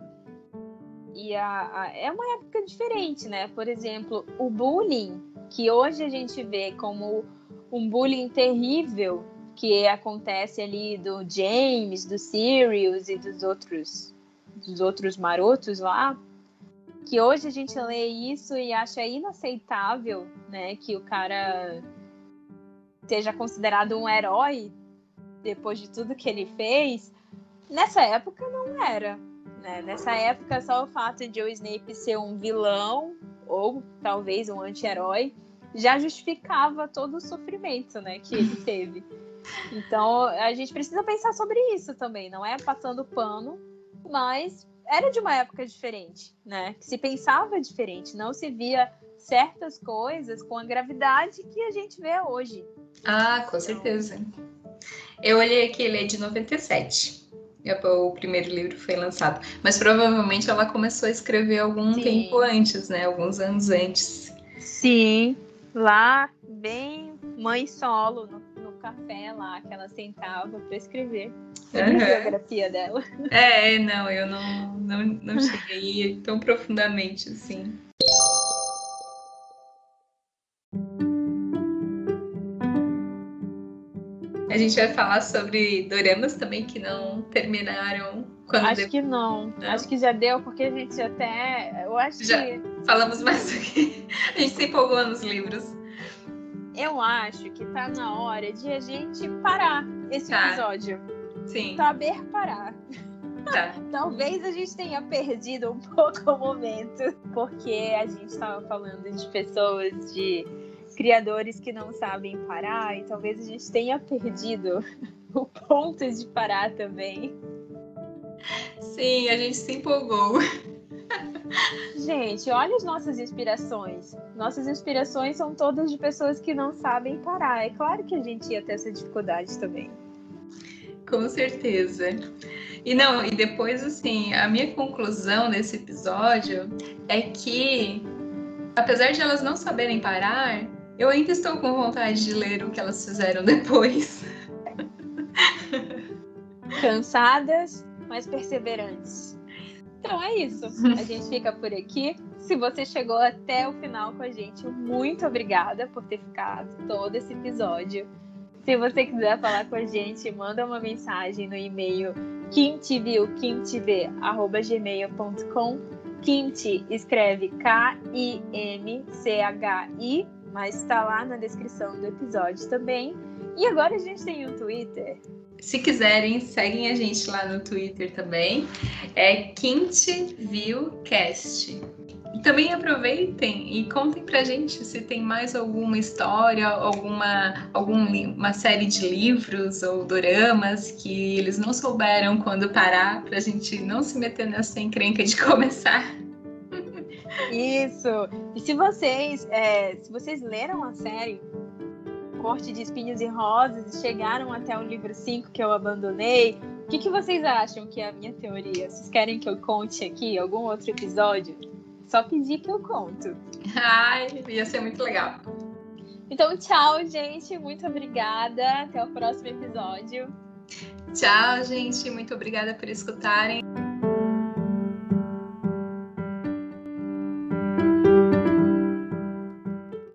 e a, a, é uma época diferente, né? Por exemplo, o bullying, que hoje a gente vê como um bullying terrível que acontece ali do James, do Sirius e dos outros dos outros marotos lá, que hoje a gente lê isso e acha inaceitável, né, que o cara seja considerado um herói depois de tudo que ele fez. Nessa época não era, né? Nessa época só o fato de o Snape ser um vilão ou talvez um anti-herói já justificava todo o sofrimento, né, que ele teve. Então, a gente precisa pensar sobre isso também, não é passando pano mas era de uma época diferente, né? Que se pensava diferente, não se via certas coisas com a gravidade que a gente vê hoje. Ah, com certeza. Eu olhei aqui, ele é de 97. O primeiro livro foi lançado. Mas provavelmente ela começou a escrever algum Sim. tempo antes, né? Alguns anos antes. Sim, lá, bem mãe solo, no, café lá, que ela sentava para escrever. Uhum. a biografia dela. É, não, eu não, não, não cheguei tão profundamente assim. A gente vai falar sobre doramas também que não terminaram quando Acho que não. não. Acho que já deu, porque a gente até. Eu acho já que. Falamos mais do que. A gente se empolgou nos livros. Eu acho que tá na hora de a gente parar esse tá. episódio. Sim. Saber parar. Tá. Talvez a gente tenha perdido um pouco o momento, porque a gente estava falando de pessoas de criadores que não sabem parar e talvez a gente tenha perdido o ponto de parar também. Sim, a gente se empolgou. Gente, olha as nossas inspirações. Nossas inspirações são todas de pessoas que não sabem parar. É claro que a gente ia ter essa dificuldade também. Com certeza. E não, e depois assim, a minha conclusão desse episódio é que apesar de elas não saberem parar, eu ainda estou com vontade de ler o que elas fizeram depois. Cansadas, mas perseverantes. Então é isso. A gente fica por aqui. Se você chegou até o final com a gente, muito obrigada por ter ficado todo esse episódio. Se você quiser falar com a gente, manda uma mensagem no e-mail kimtv.gmail.com Kimchi escreve K-I-M-C-H-I mas está lá na descrição do episódio também. E agora a gente tem um Twitter. Se quiserem, seguem a gente lá no Twitter também. É QuintViewCast. Também aproveitem e contem pra gente se tem mais alguma história, alguma, alguma série de livros ou doramas que eles não souberam quando parar, pra gente não se meter nessa encrenca de começar. Isso. E se vocês, é, se vocês leram a série Corte de Espinhos e Rosas e chegaram até o livro 5 que eu abandonei, o que, que vocês acham que é a minha teoria? Vocês querem que eu conte aqui algum outro episódio? Só pedir que eu conto. Ai, ia ser muito legal. Então, tchau, gente. Muito obrigada. Até o próximo episódio. Tchau, gente. Muito obrigada por escutarem.